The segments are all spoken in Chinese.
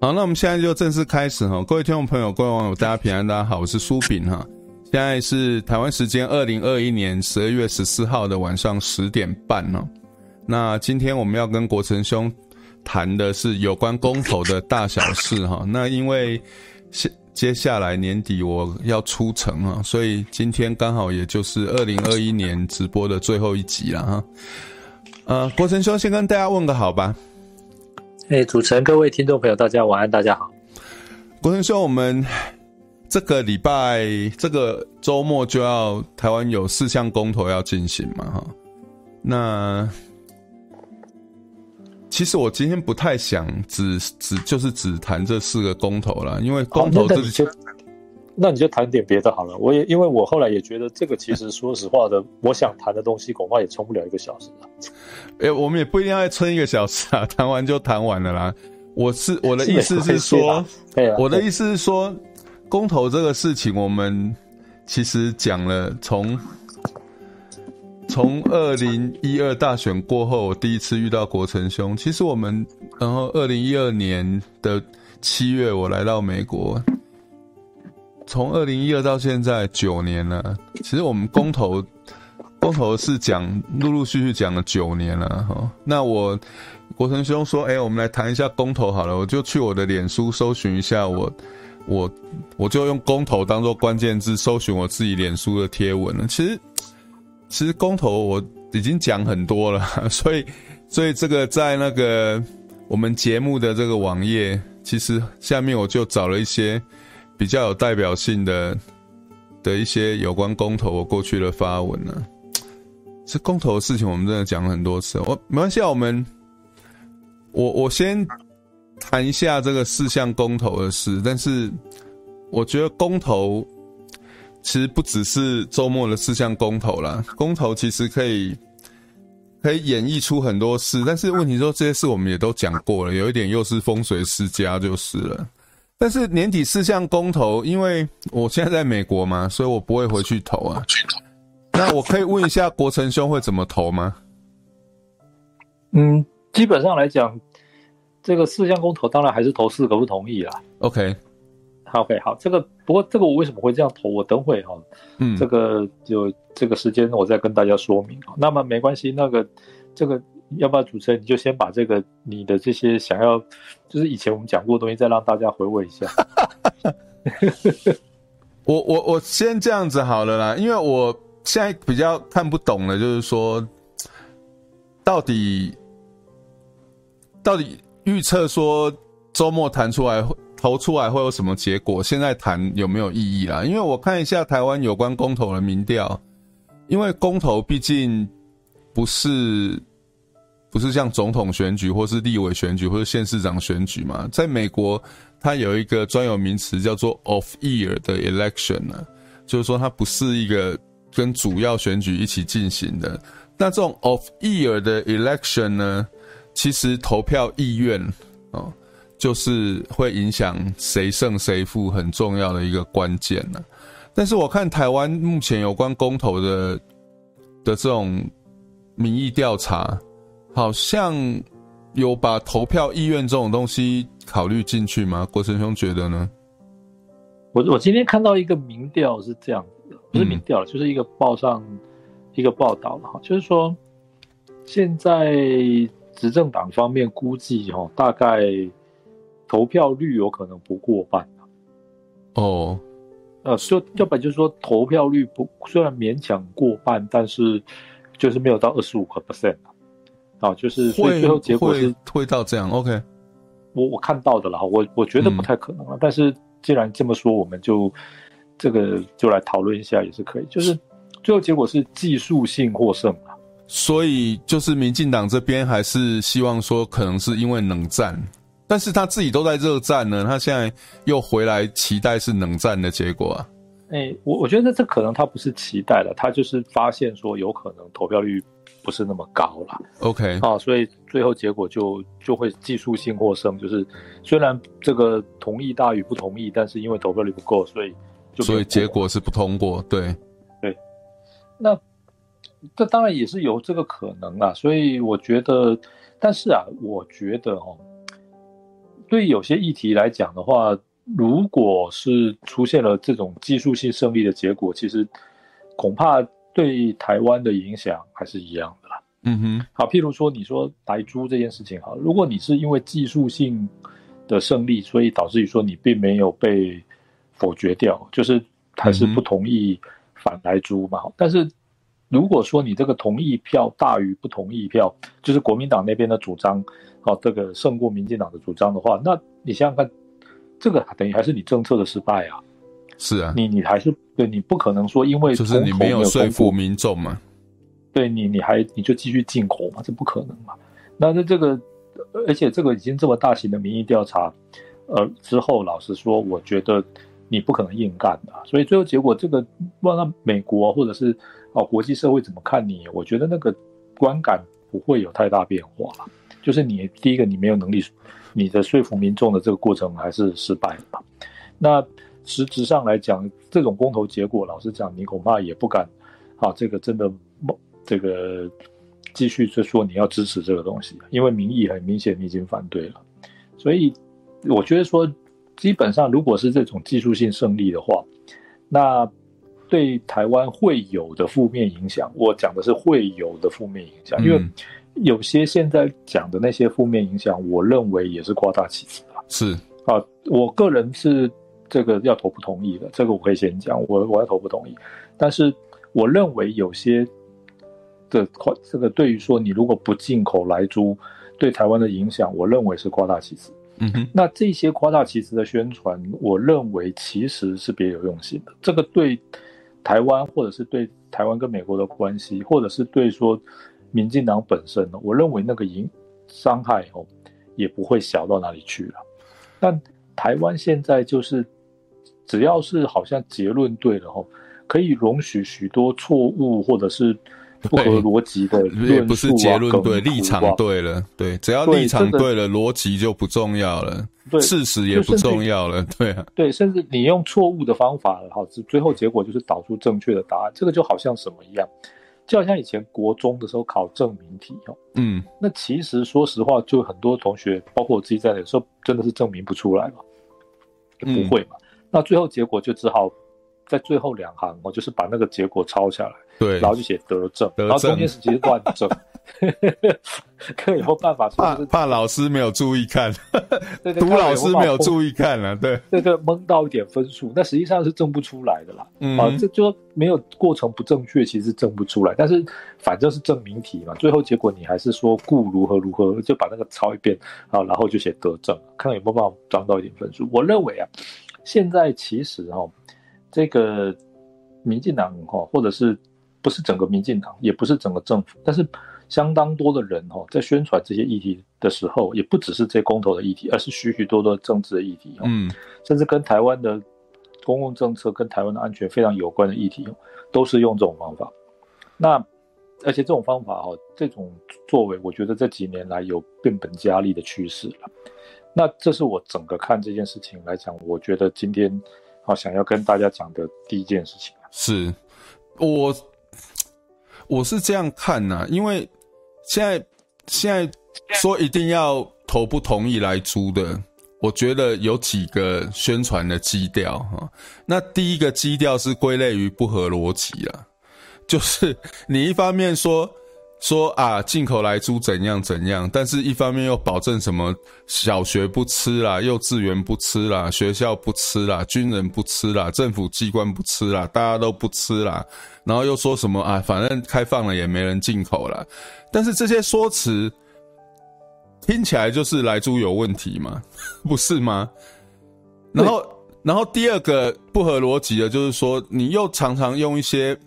好，那我们现在就正式开始哈，各位听众朋友、各位网友，大家平安，大家好，我是苏炳哈。现在是台湾时间二零二一年十二月十四号的晚上十点半哦。那今天我们要跟国成兄谈的是有关公投的大小事哈。那因为接接下来年底我要出城啊，所以今天刚好也就是二零二一年直播的最后一集了哈。呃，国成兄先跟大家问个好吧。哎，主持人，各位听众朋友，大家晚安，大家好。国成兄，我们这个礼拜这个周末就要台湾有四项公投要进行嘛，哈。那其实我今天不太想只只就是只谈这四个公投了，因为公投这些。那你就谈点别的好了。我也因为我后来也觉得这个其实说实话的，我想谈的东西恐怕也撑不了一个小时了。哎、欸，我们也不一定要撑一个小时啊，谈完就谈完了啦。我是我的意思是说，对啊，我的意思是说，公投这个事情，我们其实讲了从从二零一二大选过后，我第一次遇到国成兄。其实我们然后二零一二年的七月，我来到美国。从二零一二到现在九年了，其实我们公投，公投是讲陆陆续续讲了九年了哈。那我国成兄说，哎、我们来谈一下公投好了，我就去我的脸书搜寻一下我，我我就用公投当做关键字搜寻我自己脸书的贴文了。其实其实公投我已经讲很多了，所以所以这个在那个我们节目的这个网页，其实下面我就找了一些。比较有代表性的的一些有关公投，我过去的发文呢、啊，这公投的事情我们真的讲了很多次。我没关系啊，我们我我先谈一下这个四项公投的事。但是我觉得公投其实不只是周末的四项公投啦，公投其实可以可以演绎出很多事。但是问题说这些事我们也都讲过了，有一点又是风水世家就是了。但是年底四项公投，因为我现在在美国嘛，所以我不会回去投啊。那我可以问一下国成兄会怎么投吗？嗯，基本上来讲，这个四项公投当然还是投四个不同意啦。OK，好，OK，好，这个不过这个我为什么会这样投，我等会哈，嗯，这个就这个时间我再跟大家说明。那么没关系，那个这个。要不要主持人你就先把这个你的这些想要，就是以前我们讲过的东西，再让大家回味一下。我我我先这样子好了啦，因为我现在比较看不懂的，就是说，到底到底预测说周末谈出来投出来会有什么结果？现在谈有没有意义啦？因为我看一下台湾有关公投的民调，因为公投毕竟不是。不是像总统选举，或是立委选举，或是县市长选举嘛？在美国，它有一个专有名词叫做 “off year” 的 election 呢，就是说它不是一个跟主要选举一起进行的。那这种 off year 的 election 呢，其实投票意愿哦，就是会影响谁胜谁负很重要的一个关键呢。但是我看台湾目前有关公投的的这种民意调查。好像有把投票意愿这种东西考虑进去吗？郭成兄觉得呢？我我今天看到一个民调是这样子的，不是民调，嗯、就是一个报上一个报道哈，就是说现在执政党方面估计哈，大概投票率有可能不过半哦，呃，就要不然就是说投票率不虽然勉强过半，但是就是没有到二十五个 percent。啊，就是所以最后结果是会，会到这样，OK。我我看到的啦，我我觉得不太可能了。嗯、但是既然这么说，我们就这个就来讨论一下也是可以。就是最后结果是技术性获胜啊。所以就是民进党这边还是希望说，可能是因为冷战，但是他自己都在热战呢，他现在又回来期待是冷战的结果啊。哎、欸，我我觉得这可能他不是期待了，他就是发现说有可能投票率。不是那么高了，OK，啊，所以最后结果就就会技术性获胜，就是虽然这个同意大于不同意，但是因为投票率不够，所以就所以结果是不通过，对。对。那这当然也是有这个可能啊，所以我觉得，但是啊，我觉得哦，对有些议题来讲的话，如果是出现了这种技术性胜利的结果，其实恐怕对台湾的影响还是一样的啦。嗯哼，好，譬如说你说莱猪这件事情，好，如果你是因为技术性的胜利，所以导致于说你并没有被否决掉，就是还是不同意反莱猪嘛。但是如果说你这个同意票大于不同意票，就是国民党那边的主张，好，这个胜过民进党的主张的话，那你想想看，这个等于还是你政策的失败啊。是啊，你你还是对你不可能说因为就是你没有说服民众嘛。对你，你还你就继续进口嘛？这不可能嘛？那那这个，而且这个已经这么大型的民意调查，呃，之后老实说，我觉得你不可能硬干的。所以最后结果，这个不知道美国或者是哦国际社会怎么看你？我觉得那个观感不会有太大变化。就是你第一个，你没有能力，你的说服民众的这个过程还是失败了嘛。那实质上来讲，这种公投结果，老实讲，你恐怕也不敢啊，这个真的。这个继续就说你要支持这个东西，因为民意很明显你已经反对了，所以我觉得说，基本上如果是这种技术性胜利的话，那对台湾会有的负面影响，我讲的是会有的负面影响，因为有些现在讲的那些负面影响，我认为也是夸大其词了。是啊，我个人是这个要投不同意的，这个我可以先讲，我我要投不同意，但是我认为有些。这这个对于说你如果不进口莱猪，对台湾的影响，我认为是夸大其词。嗯哼，那这些夸大其词的宣传，我认为其实是别有用心的。这个对台湾，或者是对台湾跟美国的关系，或者是对说民进党本身呢，我认为那个影伤害哦，也不会小到哪里去了。但台湾现在就是，只要是好像结论对了哦，可以容许许多错误，或者是。不合逻辑的论述啊，不是结论对，立场对了，对，只要立场对了，逻辑就不重要了，对，事实也不重要了，对啊，对，甚至你用错误的方法，好，最后结果就是导出正确的答案，这个就好像什么一样，就好像以前国中的时候考证明题哦，嗯，那其实说实话，就很多同学，包括我自己在内，有时候真的是证明不出来嘛，不会嘛，那最后结果就只好。在最后两行，我就是把那个结果抄下来，对，然后就写得正，然后中间是其实乱正，看有没有办法怕怕老师没有注意看，对对，读老师没有注意看了，对对对，蒙到一点分数，那实际上是正不出来的啦，嗯，啊，这就没有过程不正确，其实正不出来，但是反正是证明题嘛，最后结果你还是说故如何如何，就把那个抄一遍啊，然后就写得正，看有没有办法涨到一点分数。我认为啊，现在其实哈。这个民进党哈，或者是不是整个民进党，也不是整个政府，但是相当多的人哈，在宣传这些议题的时候，也不只是这公投的议题，而是许许多多的政治的议题，嗯，甚至跟台湾的公共政策、跟台湾的安全非常有关的议题，都是用这种方法。那而且这种方法哈，这种作为，我觉得这几年来有变本加厉的趋势了。那这是我整个看这件事情来讲，我觉得今天。好，想要跟大家讲的第一件事情是，我我是这样看呐、因为现在现在说一定要投不同意来租的，我觉得有几个宣传的基调哈。那第一个基调是归类于不合逻辑啊，就是你一方面说。说啊，进口莱猪怎样怎样，但是一方面又保证什么小学不吃啦，幼稚园不吃啦，学校不吃啦，军人不吃啦，政府机关不吃啦，大家都不吃啦，然后又说什么啊，反正开放了也没人进口啦。但是这些说辞听起来就是来猪有问题嘛，不是吗？然后，然后第二个不合逻辑的就是说，你又常常用一些。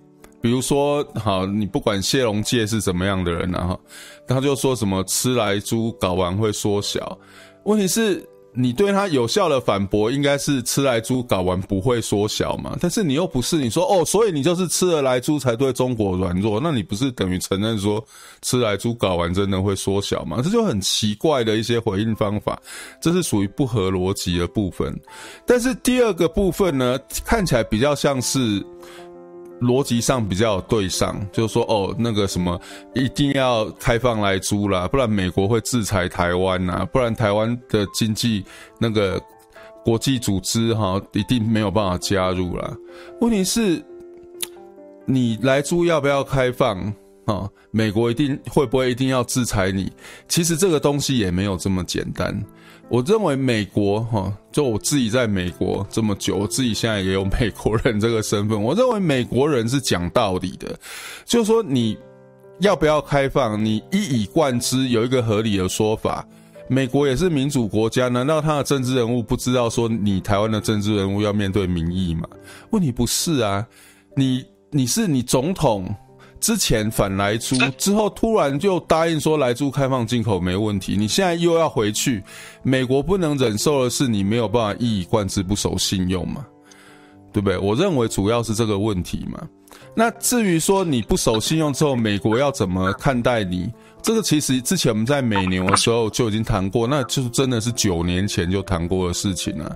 比如说，好，你不管谢龙介是怎么样的人，然后他就说什么吃来猪睾丸会缩小，问题是，你对他有效的反驳应该是吃来猪睾丸不会缩小嘛？但是你又不是，你说哦，所以你就是吃了来猪才对中国软弱，那你不是等于承认说吃来猪睾丸真的会缩小吗？这就很奇怪的一些回应方法，这是属于不合逻辑的部分。但是第二个部分呢，看起来比较像是。逻辑上比较有对上，就是说哦，那个什么一定要开放来租啦，不然美国会制裁台湾呐，不然台湾的经济那个国际组织哈一定没有办法加入啦。问题是，你来租要不要开放？啊，美国一定会不会一定要制裁你？其实这个东西也没有这么简单。我认为美国哈，就我自己在美国这么久，我自己现在也有美国人这个身份。我认为美国人是讲道理的，就是说你要不要开放，你一以贯之有一个合理的说法。美国也是民主国家，难道他的政治人物不知道说你台湾的政治人物要面对民意吗？问题不是啊，你你是你总统。之前反来猪，之后突然就答应说来猪开放进口没问题，你现在又要回去，美国不能忍受的是你没有办法一以贯之不守信用嘛，对不对？我认为主要是这个问题嘛。那至于说你不守信用之后，美国要怎么看待你？这个其实之前我们在美牛的时候就已经谈过，那就真的是九年前就谈过的事情了。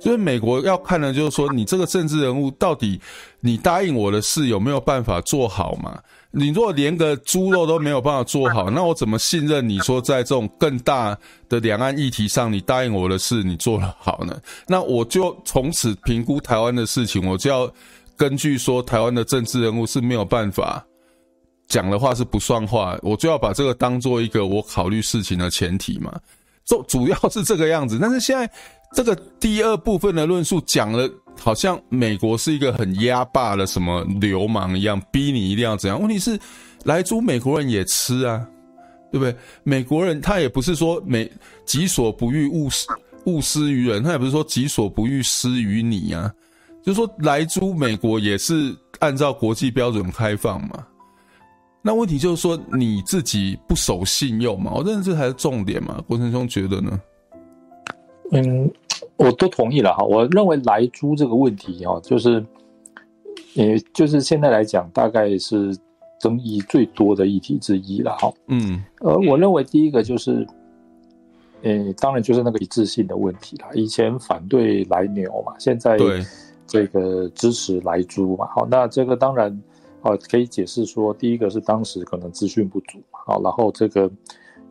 所以美国要看的，就是说你这个政治人物到底，你答应我的事有没有办法做好嘛？你如果连个猪肉都没有办法做好，那我怎么信任你说在这种更大的两岸议题上，你答应我的事你做得好呢？那我就从此评估台湾的事情，我就要根据说台湾的政治人物是没有办法讲的话是不算话，我就要把这个当做一个我考虑事情的前提嘛。主主要是这个样子，但是现在。这个第二部分的论述讲了，好像美国是一个很压霸的什么流氓一样，逼你一定要怎样。问题是，莱猪美国人也吃啊，对不对？美国人他也不是说美己所不欲勿施勿施于人，他也不是说己所不欲施于你啊。就是说，莱猪美国也是按照国际标准开放嘛。那问题就是说，你自己不守信用嘛？我认为这才是重点嘛。郭成兄觉得呢？嗯。我都同意了哈，我认为莱猪这个问题哈，就是，呃，就是现在来讲，大概是争议最多的议题之一了哈。嗯，呃，我认为第一个就是，呃，当然就是那个一致性的问题了。以前反对莱牛嘛，现在这个支持莱猪嘛。好，那这个当然啊，可以解释说，第一个是当时可能资讯不足嘛。好，然后这个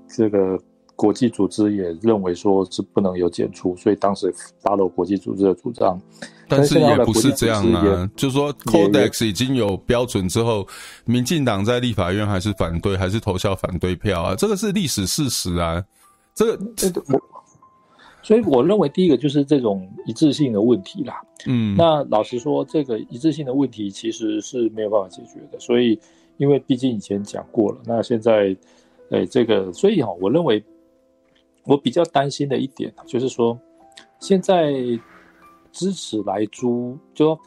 这个。国际组织也认为说是不能有检出，所以当时 follow 国际组织的主张。但是也不是这样啊，就是说 Codex 已经有标准之后，民进党在立法院还是反对，还是投下反对票啊，这个是历史事实啊。这个，这个我，所以我认为第一个就是这种一致性的问题啦。嗯，那老实说，这个一致性的问题其实是没有办法解决的。所以，因为毕竟以前讲过了，那现在，哎，这个，所以哈，我认为。我比较担心的一点就是说，现在支持来租，就说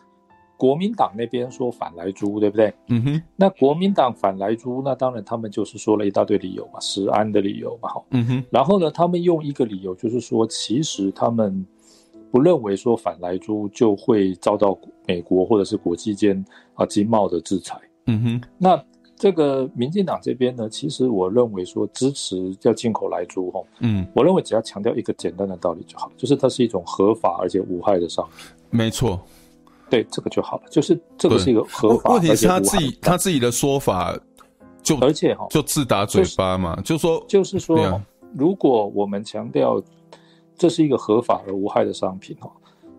国民党那边说反莱猪，对不对？嗯哼。那国民党反莱猪，那当然他们就是说了一大堆理由嘛，食安的理由嘛，哈。嗯哼。然后呢，他们用一个理由就是说，其实他们不认为说反莱猪就会遭到美国或者是国际间啊经贸的制裁。嗯哼。那。这个民进党这边呢，其实我认为说支持要进口来猪哈，嗯，我认为只要强调一个简单的道理就好，就是它是一种合法而且无害的商品。没错，对这个就好了，就是这个是一个合法。问题是他自己他自己的说法就而且哈就自打嘴巴嘛，就说就是说，如果我们强调这是一个合法而无害的商品哈，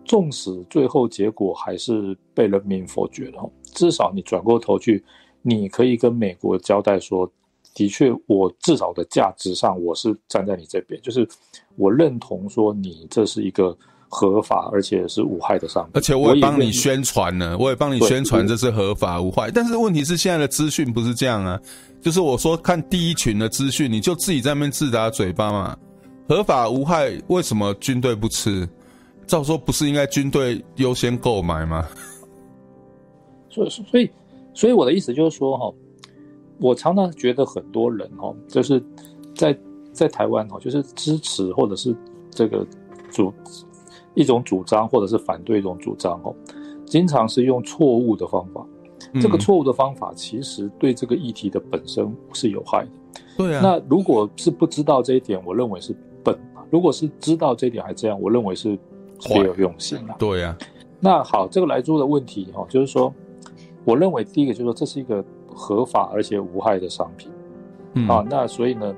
纵使最后结果还是被人民否决了，至少你转过头去。你可以跟美国交代说，的确，我至少的价值上我是站在你这边，就是我认同说你这是一个合法而且是无害的商品，而且我也帮你宣传呢，我也帮你宣传这是合法无害。但是问题是现在的资讯不是这样啊，就是我说看第一群的资讯，你就自己在那边自打嘴巴嘛，合法无害，为什么军队不吃？照说不是应该军队优先购买吗？所以，所以。所以我的意思就是说，哈，我常常觉得很多人，哈，就是在在台湾，哈，就是支持或者是这个主一种主张，或者是反对一种主张，哦，经常是用错误的方法。这个错误的方法其实对这个议题的本身是有害的。对啊。那如果是不知道这一点，我认为是笨；如果是知道这一点还这样，我认为是别有用心啊。对啊。那好，这个莱猪的问题，哈，就是说。我认为第一个就是说这是一个合法而且无害的商品，嗯、啊，那所以呢，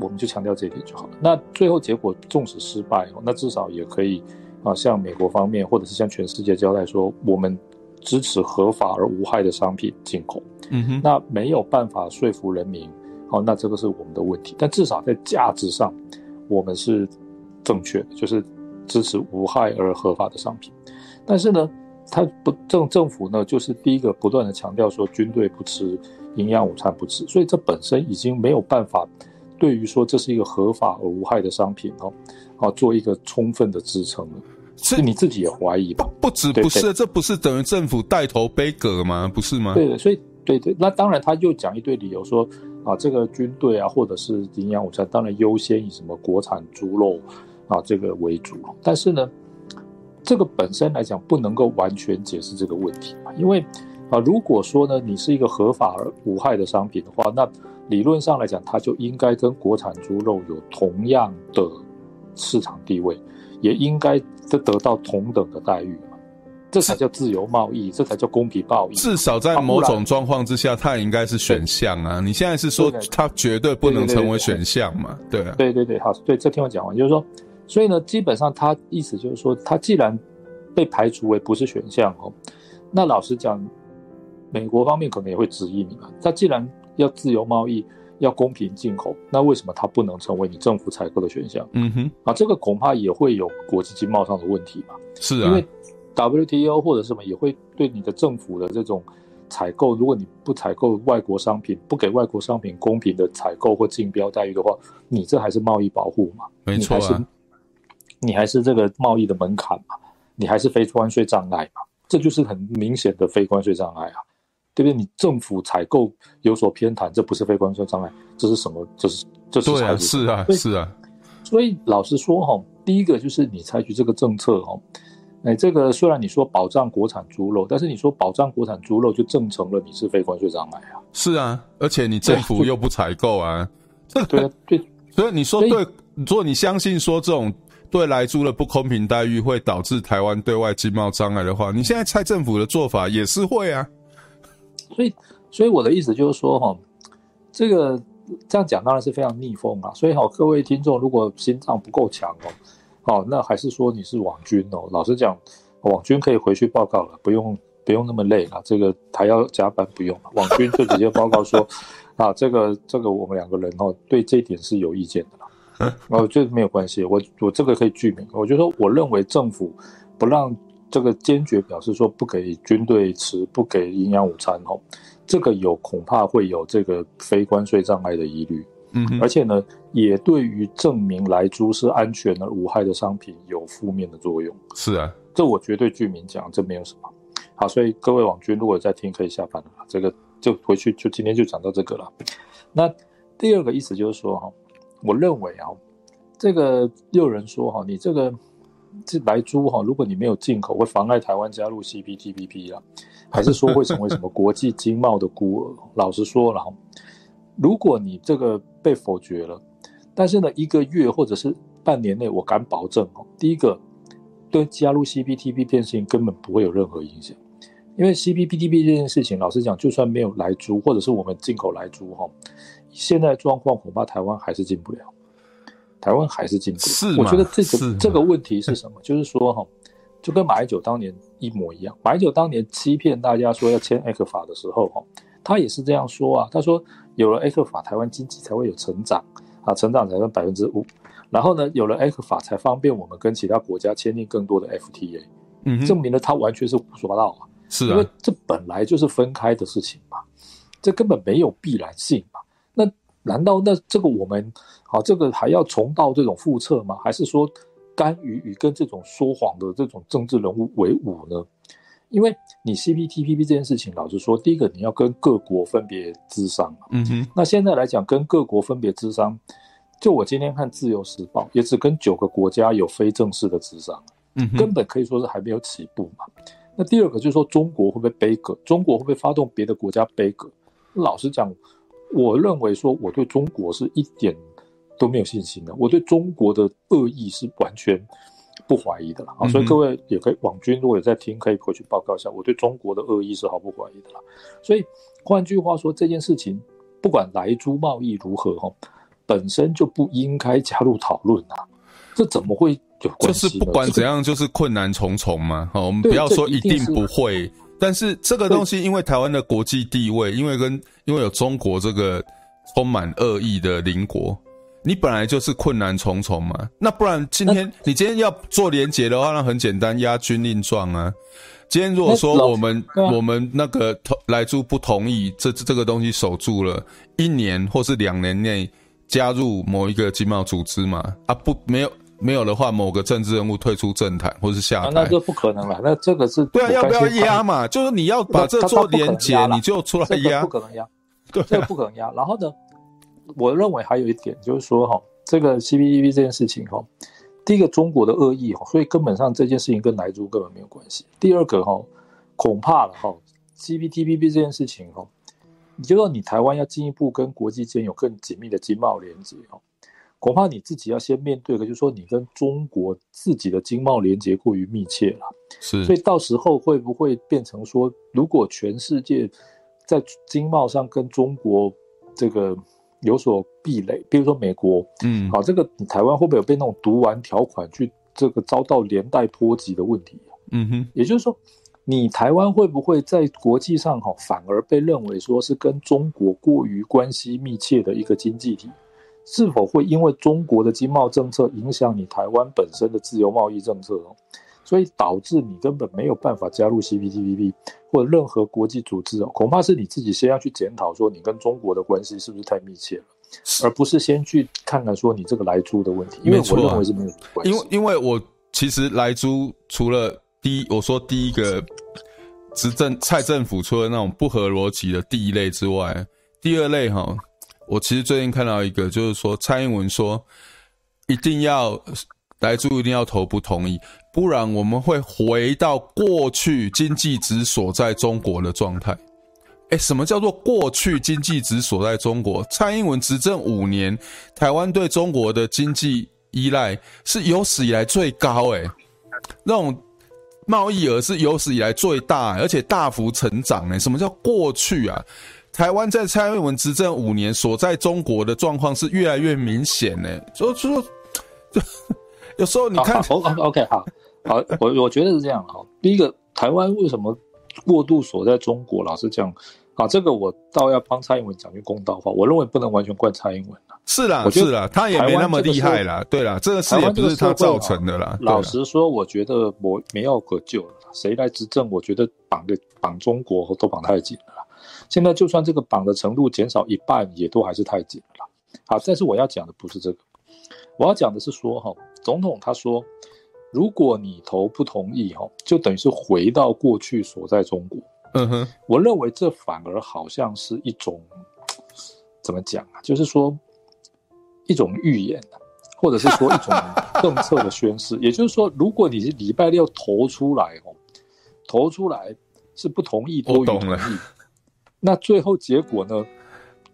我们就强调这一点就好了。那最后结果纵使失败，那至少也可以啊，向美国方面或者是向全世界交代说，我们支持合法而无害的商品进口。嗯哼，那没有办法说服人民，好，那这个是我们的问题。但至少在价值上，我们是正确的，就是支持无害而合法的商品。但是呢，他不政政府呢，就是第一个不断的强调说军队不吃营养午餐不吃，所以这本身已经没有办法对于说这是一个合法而无害的商品哦，啊，做一个充分的支撑了。是你自己也怀疑吧？不止不是，这不是等于政府带头背锅吗？不是吗？对的，所以对对，那当然他又讲一堆理由说啊，这个军队啊，或者是营养午餐，当然优先以什么国产猪肉啊这个为主，但是呢。这个本身来讲不能够完全解释这个问题嘛，因为啊，如果说呢，你是一个合法而无害的商品的话，那理论上来讲，它就应该跟国产猪肉有同样的市场地位，也应该得得到同等的待遇嘛，这才叫自由贸易，这才叫公平贸易。至少在某种状况之下，它也应该是选项啊。你现在是说它绝对不能成为选项嘛？对啊，对对对，好，对，这听我讲完，就是说。所以呢，基本上他意思就是说，他既然被排除为不是选项哦，那老实讲，美国方面可能也会质疑你嘛。他既然要自由贸易，要公平进口，那为什么它不能成为你政府采购的选项？嗯哼，啊，这个恐怕也会有国际经贸上的问题吧。是啊，因为 WTO 或者什么也会对你的政府的这种采购，如果你不采购外国商品，不给外国商品公平的采购或竞标待遇的话，你这还是贸易保护嘛？没错啊。你还是这个贸易的门槛嘛？你还是非关税障碍嘛？这就是很明显的非关税障碍啊，对不对？你政府采购有所偏袒，这不是非关税障碍，这是什么？这是这是对啊是啊是啊。所以老实说哈，第一个就是你采取这个政策哈，哎，这个虽然你说保障国产猪肉，但是你说保障国产猪肉就证成了你是非关税障碍啊。是啊，而且你政府又不采购啊。对对，对，所以你说对，如果你相信说这种。对来猪的不公平待遇会导致台湾对外经贸障碍的话，你现在蔡政府的做法也是会啊。所以，所以我的意思就是说，哈，这个这样讲当然是非常逆风啊。所以，好，各位听众，如果心脏不够强哦，好，那还是说你是网军哦。老实讲，网军可以回去报告了，不用不用那么累了。这个还要加班，不用了。网军就直接报告说，啊，这个这个我们两个人哦，对这一点是有意见的。哦，这没有关系，我我这个可以具名。我就说，我认为政府不让这个坚决表示说不给军队吃，不给营养午餐哦，这个有恐怕会有这个非关税障碍的疑虑。嗯，而且呢，也对于证明莱猪是安全的无害的商品有负面的作用。是啊，这我绝对具名讲，这没有什么。好，所以各位网军如果在听，可以下班了。这个就回去，就今天就讲到这个了。那第二个意思就是说哈。我认为啊，这个又有人说哈，你这个这来猪哈，如果你没有进口，会妨碍台湾加入 CPTPP 啊，还是说会成为什么国际经贸的孤儿？老实说了，如果你这个被否决了，但是呢，一个月或者是半年内，我敢保证哦，第一个对加入 CPTPP 这件事情根本不会有任何影响，因为 CPTP 这件事情，老实讲，就算没有来猪，或者是我们进口来猪哈。现在状况恐怕台湾还是进不了，台湾还是进步。是？我觉得这个这个问题是什么？就是说哈，就跟马英九当年一模一样。马英九当年欺骗大家说要签 ECFA 的时候哈，他也是这样说啊。他说有了 ECFA，台湾经济才会有成长啊，成长才能百分之五。然后呢，有了 ECFA 才方便我们跟其他国家签订更多的 FTA。嗯，证明了他完全是胡说八道啊。是啊，因为这本来就是分开的事情嘛，这根本没有必然性嘛。那难道那这个我们好，这个还要重蹈这种覆辙吗？还是说甘于与跟这种说谎的这种政治人物为伍呢？因为你 CPTPP 这件事情，老实说，第一个你要跟各国分别咨商，嗯哼。那现在来讲，跟各国分别咨商，就我今天看《自由时报》，也只跟九个国家有非正式的咨商，嗯，根本可以说是还没有起步嘛。那第二个就是说，中国会不会背锅？中国会不会发动别的国家背锅？老实讲。我认为说，我对中国是一点都没有信心的。我对中国的恶意是完全不怀疑的了啊。所以各位也可以网军如果有在听，可以回去报告一下，我对中国的恶意是毫不怀疑的了。所以换句话说，这件事情不管莱猪贸易如何哈，本身就不应该加入讨论啊。这怎么会有关系？就是不管怎样，就是困难重重嘛。好，我们不要说一定不会，但是这个东西因为台湾的国际地位，因为跟因为有中国这个充满恶意的邻国。你本来就是困难重重嘛，那不然今天你今天要做连结的话，那很简单，押军令状啊。今天如果说我们我们那个同莱猪不同意这这个东西守住了一年或是两年内加入某一个经贸组织嘛，啊不没有没有的话，某个政治人物退出政坛或是下台，那就不可能了。那这个是对啊，要不要压嘛？就是你要把这做连结，你就出来压，不可能压，对，这个不可能压。然后呢？我认为还有一点就是说，哈，这个 CPTPP 这件事情，哈，第一个中国的恶意，哈，所以根本上这件事情跟莱猪根本没有关系。第二个，哈，恐怕了，哈，CPTPP 这件事情，哈，你就说你台湾要进一步跟国际间有更紧密的经贸连接，哈，恐怕你自己要先面对的，就是说你跟中国自己的经贸连接过于密切了，是，所以到时候会不会变成说，如果全世界在经贸上跟中国这个有所壁垒，比如说美国，嗯，好，这个台湾会不会有被那种毒丸条款去这个遭到连带波及的问题？嗯哼，也就是说，你台湾会不会在国际上哈反而被认为说是跟中国过于关系密切的一个经济体？是否会因为中国的经贸政策影响你台湾本身的自由贸易政策哦？所以导致你根本没有办法加入 CPTPP 或者任何国际组织哦，恐怕是你自己先要去检讨说你跟中国的关系是不是太密切了，而不是先去看看说你这个莱猪的问题，因为我认为是没有关系。因为因为我其实莱猪除了第一，我说第一个执政蔡政府出了那种不合逻辑的第一类之外，第二类哈，我其实最近看到一个就是说蔡英文说一定要莱猪一定要投不同意。不然我们会回到过去经济只锁在中国的状态。诶，什么叫做过去经济只锁在中国？蔡英文执政五年，台湾对中国的经济依赖是有史以来最高。诶，那种贸易额是有史以来最大，而且大幅成长。哎，什么叫过去啊？台湾在蔡英文执政五年所在中国的状况是越来越明显。呢，就就说，就有时候你看，OK，好。好，我我觉得是这样哈。第一个，台湾为什么过度锁在中国？老是这样啊，这个我倒要帮蔡英文讲句公道话。我认为不能完全怪蔡英文啦。是啦，是啦，他也没那么厉害啦。对啦，这个事也不是他造成的啦。老实说，我觉得我没药可救了。谁来执政？我觉得绑的绑中国都绑太紧了。现在就算这个绑的程度减少一半，也都还是太紧了。好，但是我要讲的不是这个，我要讲的是说哈，总统他说。如果你投不同意，哈，就等于是回到过去所在中国。嗯哼，我认为这反而好像是一种怎么讲啊？就是说一种预言，或者是说一种政策的宣示。也就是说，如果你是礼拜六投出来，哦，投出来是不同意多于同意，那最后结果呢？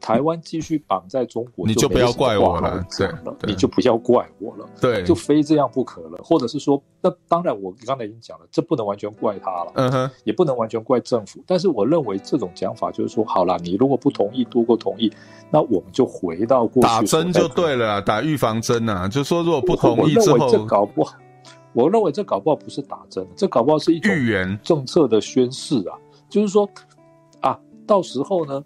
台湾继续绑在中国，你就不要怪我了，对，你就不要怪我了，对，就非这样不可了。或者是说，那当然，我刚才已经讲了，这不能完全怪他了，嗯哼，也不能完全怪政府。但是我认为这种讲法就是说，好了，你如果不同意多过同意，那我们就回到过去打针就对了，打预防针啊，就说如果不同意之后，这搞不好，我认为这搞不好不是打针，这搞不好是一种预言政策的宣示啊，就是说啊，到时候呢。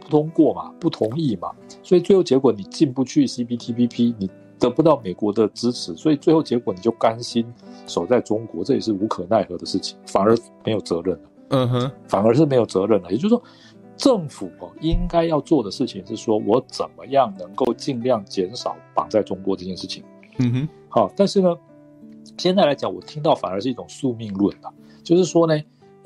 不通过嘛，不同意嘛，所以最后结果你进不去 CPTPP，你得不到美国的支持，所以最后结果你就甘心守在中国，这也是无可奈何的事情，反而没有责任了。嗯哼，反而是没有责任了。也就是说，政府哦应该要做的事情是说，我怎么样能够尽量减少绑在中国这件事情。嗯哼，好，但是呢，现在来讲，我听到反而是一种宿命论了，就是说呢。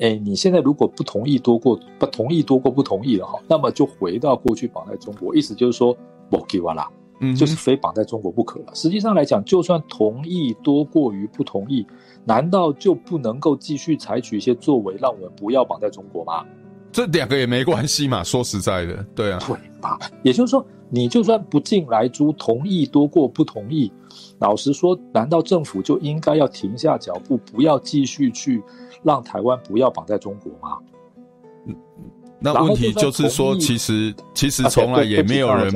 哎，你现在如果不同意多过不同意多过不同意了哈，那么就回到过去绑在中国，意思就是说不给完了，嗯，就是非绑在中国不可了。实际上来讲，就算同意多过于不同意，难道就不能够继续采取一些作为，让我们不要绑在中国吗？这两个也没关系嘛。说实在的，对啊，对吧？也就是说，你就算不进来租，同意多过不同意。老实说，难道政府就应该要停下脚步，不要继续去让台湾不要绑在中国吗？嗯，那问题就是说，其实其实从来也没有人。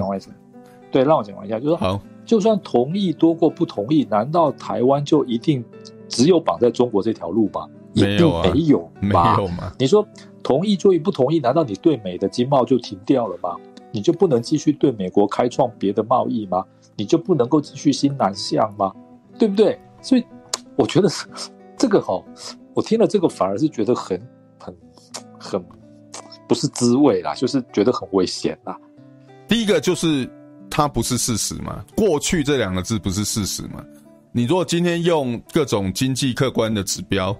对，让我讲完一下，就是说，好，就算同意多过不同意，难道台湾就一定只有绑在中国这条路吗？没有啊，没有，没有吗？你说同意就与不同意，难道你对美的经贸就停掉了吗？你就不能继续对美国开创别的贸易吗？你就不能够继续新南向吗？对不对？所以我觉得这个哈，我听了这个反而是觉得很很很不是滋味啦，就是觉得很危险啦。第一个就是它不是事实嘛，过去这两个字不是事实嘛。你如果今天用各种经济客观的指标，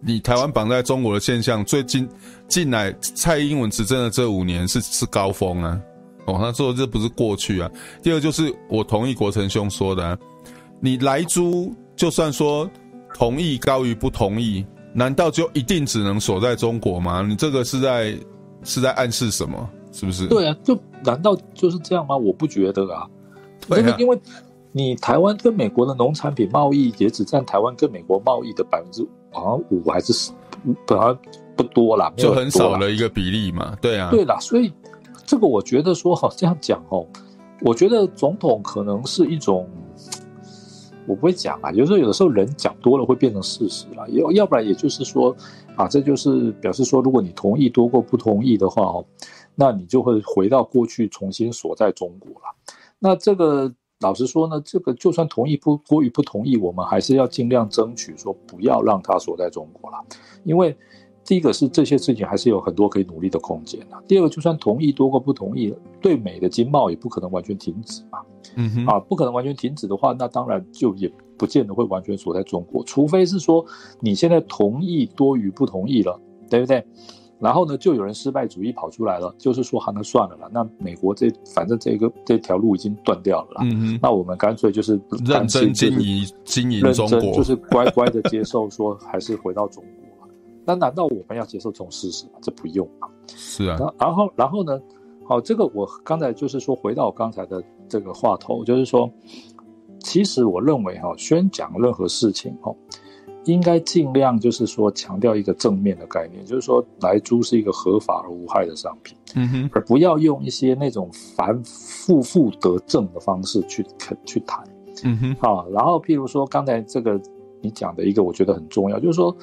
你台湾绑在中国的现象，最近近来蔡英文执政的这五年是是高峰啊。哦，他说这不是过去啊。第二就是我同意国成兄说的，啊，你来租就算说同意高于不同意，难道就一定只能锁在中国吗？你这个是在是在暗示什么？是不是？对啊，就难道就是这样吗？我不觉得啊。对啊，因为你台湾跟美国的农产品贸易也只占台湾跟美国贸易的百分之好像五还是十，本来不多啦，就很少的一个比例嘛。对啊，对啦，所以。这个我觉得说好这样讲哦，我觉得总统可能是一种，我不会讲啊，有时候有的时候人讲多了会变成事实了，要要不然也就是说啊，这就是表示说，如果你同意多过不同意的话哦，那你就会回到过去重新锁在中国了。那这个老实说呢，这个就算同意不过于不同意，我们还是要尽量争取说不要让它锁在中国了，因为。第一个是这些事情还是有很多可以努力的空间啊。第二个，就算同意多过不同意，对美的经贸也不可能完全停止嘛。嗯哼，啊，不可能完全停止的话，那当然就也不见得会完全锁在中国，除非是说你现在同意多于不同意了，对不对？然后呢，就有人失败主义跑出来了，就是说，好，那算了啦，那美国这反正这个这条路已经断掉了啦。嗯哼，那我们干脆就是认真经营经营中国，就是乖乖的接受说还是回到中国。那难道我们要接受这种事实吗？这不用啊。是啊。然后，然后呢？好，这个我刚才就是说，回到我刚才的这个话头，就是说，其实我认为哈，宣讲任何事情哈，应该尽量就是说强调一个正面的概念，就是说，来猪是一个合法而无害的商品，嗯哼，而不要用一些那种反负负得正的方式去去谈，嗯哼。好，然后譬如说刚才这个你讲的一个，我觉得很重要，就是说。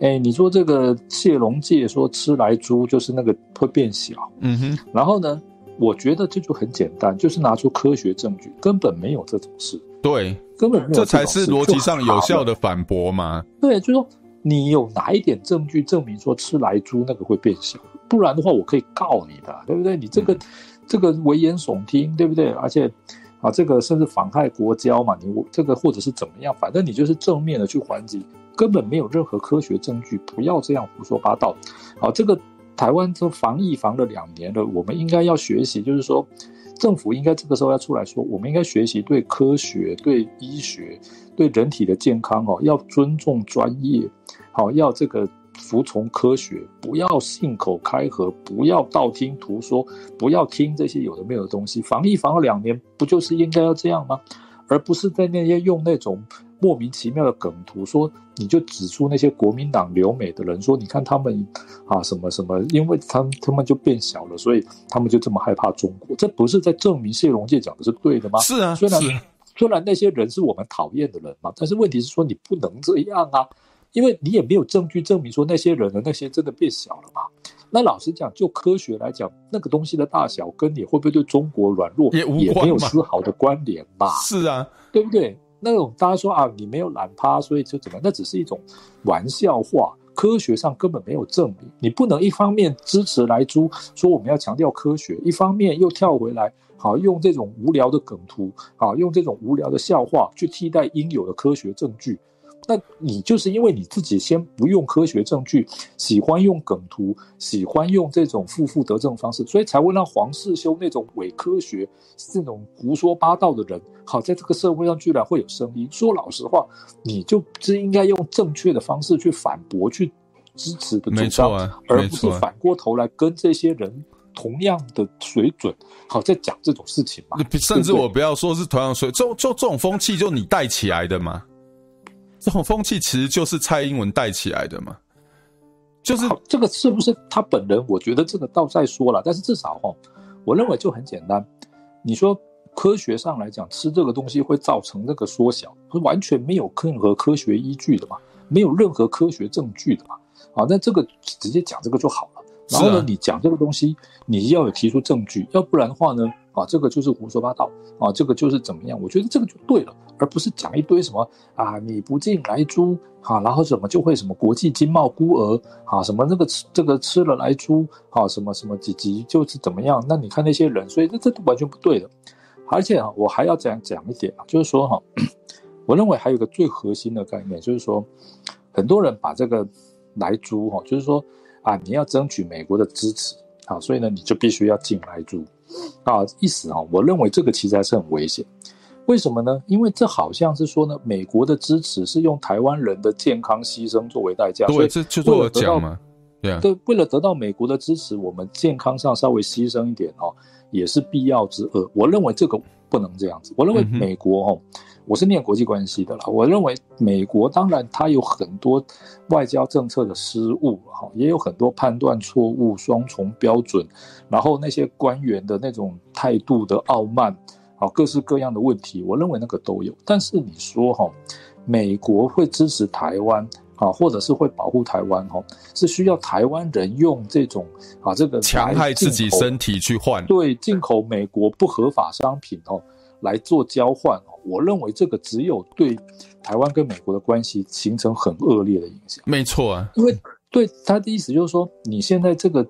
哎，你说这个谢龙介说吃莱猪就是那个会变小，嗯哼，然后呢，我觉得这就很简单，就是拿出科学证据，根本没有这种事，对，根本没有这才是逻辑上有效的反驳嘛。对，就是说你有哪一点证据证明说吃莱猪那个会变小？不然的话，我可以告你的，对不对？你这个、嗯、这个危言耸听，对不对？而且啊，这个甚至妨害国交嘛，你我这个或者是怎么样，反正你就是正面的去还击。根本没有任何科学证据，不要这样胡说八道。好，这个台湾这防疫防了两年了，我们应该要学习，就是说，政府应该这个时候要出来说，我们应该学习对科学、对医学、对人体的健康哦，要尊重专业，好，要这个服从科学，不要信口开河，不要道听途说，不要听这些有的没有的东西。防疫防了两年，不就是应该要这样吗？而不是在那些用那种。莫名其妙的梗图，说你就指出那些国民党留美的人，说你看他们啊什么什么，因为他们他们就变小了，所以他们就这么害怕中国。这不是在证明谢龙介讲的是对的吗？是啊，虽然虽然那些人是我们讨厌的人嘛，但是问题是说你不能这样啊，因为你也没有证据证明说那些人的那些真的变小了嘛。那老实讲，就科学来讲，那个东西的大小跟你会不会对中国软弱也也没有丝毫的关联吧？是啊，对不对？那种大家说啊，你没有懒趴，所以就怎么？那只是一种玩笑话，科学上根本没有证明。你不能一方面支持来猪，说我们要强调科学，一方面又跳回来，好用这种无聊的梗图，好用这种无聊的笑话去替代应有的科学证据。那你就是因为你自己先不用科学证据，喜欢用梗图，喜欢用这种负负得正方式，所以才会让黄世修那种伪科学、这种胡说八道的人，好在这个社会上居然会有声音。说老实话，你就是应该用正确的方式去反驳，去支持的主张，啊、而不是反过头来跟这些人同样的水准，好在讲这种事情嘛。甚至我不要说是同样水，就就这种风气就你带起来的嘛。这种风气其实就是蔡英文带起来的嘛。就是这个是不是他本人？我觉得这个倒再说了，但是至少哈，我认为就很简单。你说科学上来讲，吃这个东西会造成那个缩小，是完全没有任何科学依据的嘛？没有任何科学证据的嘛？啊，那这个直接讲这个就好了。然后呢，你讲这个东西，你要有提出证据，要不然的话呢，啊，这个就是胡说八道啊，这个就是怎么样？我觉得这个就对了，而不是讲一堆什么啊，你不进来猪啊，然后怎么就会什么国际经贸孤儿啊，什么那个吃这个吃了来猪啊，什么什么几级就是怎么样？那你看那些人，所以这这都完全不对的。而且啊，我还要讲讲一点啊，就是说哈，我认为还有一个最核心的概念，就是说很多人把这个来猪哈，就是说。啊，你要争取美国的支持啊，所以呢，你就必须要进莱猪啊，意思啊，我认为这个其实还是很危险。为什么呢？因为这好像是说呢，美国的支持是用台湾人的健康牺牲作为代价，所以这就是我讲嘛，对啊，对，为了得到美国的支持，我们健康上稍微牺牲一点哦，也是必要之恶。我认为这个不能这样子。我认为美国哦。嗯我是念国际关系的啦，我认为美国当然它有很多外交政策的失误哈，也有很多判断错误、双重标准，然后那些官员的那种态度的傲慢，啊，各式各样的问题，我认为那个都有。但是你说哈，美国会支持台湾啊，或者是会保护台湾哈，是需要台湾人用这种啊这个强害自己身体去换，对，进口美国不合法商品哦来做交换。我认为这个只有对台湾跟美国的关系形成很恶劣的影响。没错啊，因为对他的意思就是说，你现在这个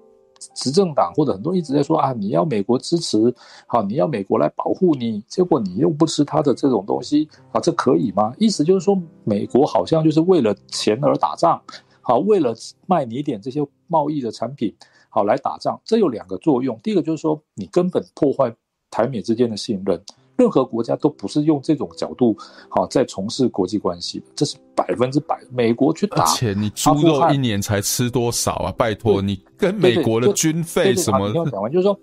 执政党或者很多人一直在说啊，你要美国支持，好，你要美国来保护你，结果你又不吃他的这种东西啊，这可以吗？意思就是说，美国好像就是为了钱而打仗，好，为了卖你一点这些贸易的产品，好来打仗。这有两个作用，第一个就是说，你根本破坏台美之间的信任。任何国家都不是用这种角度，好在从事国际关系的，这是百分之百。美国去打，而且你猪肉一年才吃多少啊？拜托，你跟美国的军费什么？你要讲完就是说，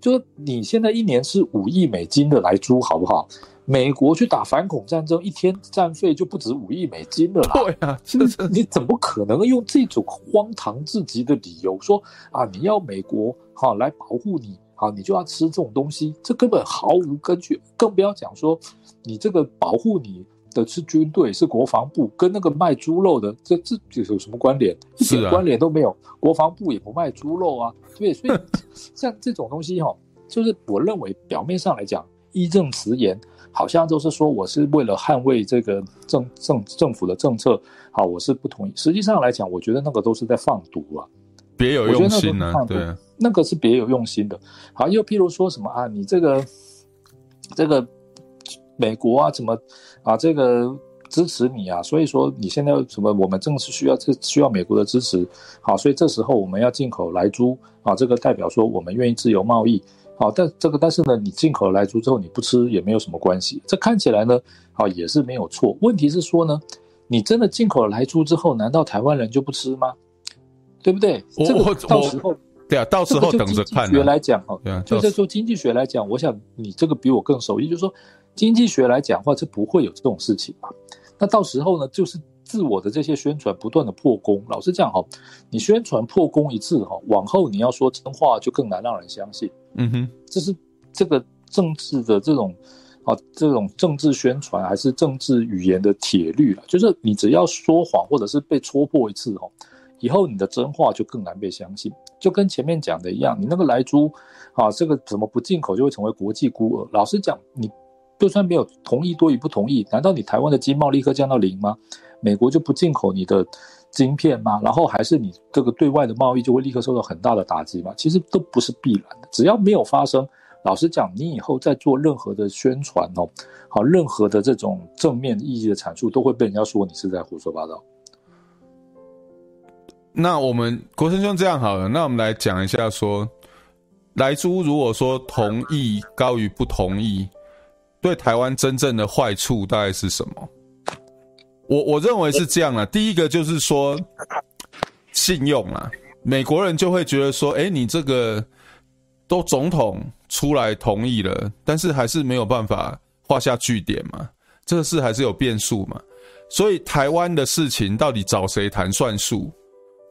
就是你现在一年是五亿美金的来猪，好不好？美国去打反恐战争，一天战费就不止五亿美金了啦。对啊，这是你怎么可能用这种荒唐至极的理由说啊？你要美国好来保护你？好，你就要吃这种东西，这根本毫无根据，更不要讲说你这个保护你的是军队，是国防部，跟那个卖猪肉的这这有什么关联？一点关联都没有。啊、国防部也不卖猪肉啊，对，所以 像这种东西哈，就是我认为表面上来讲义正辞严，好像都是说我是为了捍卫这个政政政府的政策，好，我是不同意。实际上来讲，我觉得那个都是在放毒啊。别有用心呢、啊，对，那个是别有用心的。好，又譬如说什么啊，你这个这个美国啊，怎么啊，这个支持你啊？所以说你现在什么，我们正是需要这需要美国的支持。好，所以这时候我们要进口莱猪啊，这个代表说我们愿意自由贸易。好，但这个但是呢，你进口来猪之后你不吃也没有什么关系。这看起来呢，啊也是没有错。问题是说呢，你真的进口了莱猪之后，难道台湾人就不吃吗？对不对？这个到时候，对啊，到时候等着看。学来讲，哈，就在说经济学来讲，我想你这个比我更熟悉。就是说，经济学来讲的话，这不会有这种事情嘛。那到时候呢，就是自我的这些宣传不断的破功。老实讲，哈，你宣传破功一次，哈，往后你要说真话就更难让人相信。嗯哼，这是这个政治的这种啊，这种政治宣传还是政治语言的铁律了。就是你只要说谎，或者是被戳破一次，哈。以后你的真话就更难被相信，就跟前面讲的一样，你那个莱猪，啊，这个怎么不进口就会成为国际孤儿？老实讲，你就算没有同意多与不同意，难道你台湾的经贸立刻降到零吗？美国就不进口你的晶片吗？然后还是你这个对外的贸易就会立刻受到很大的打击吗？其实都不是必然的，只要没有发生，老实讲，你以后再做任何的宣传哦，好，任何的这种正面意义的阐述，都会被人家说你是在胡说八道。那我们国生兄这样好了，那我们来讲一下说，莱猪如果说同意高于不同意，对台湾真正的坏处大概是什么？我我认为是这样啊。第一个就是说，信用啊。美国人就会觉得说，哎，你这个都总统出来同意了，但是还是没有办法画下句点嘛，这个事还是有变数嘛。所以台湾的事情到底找谁谈算数，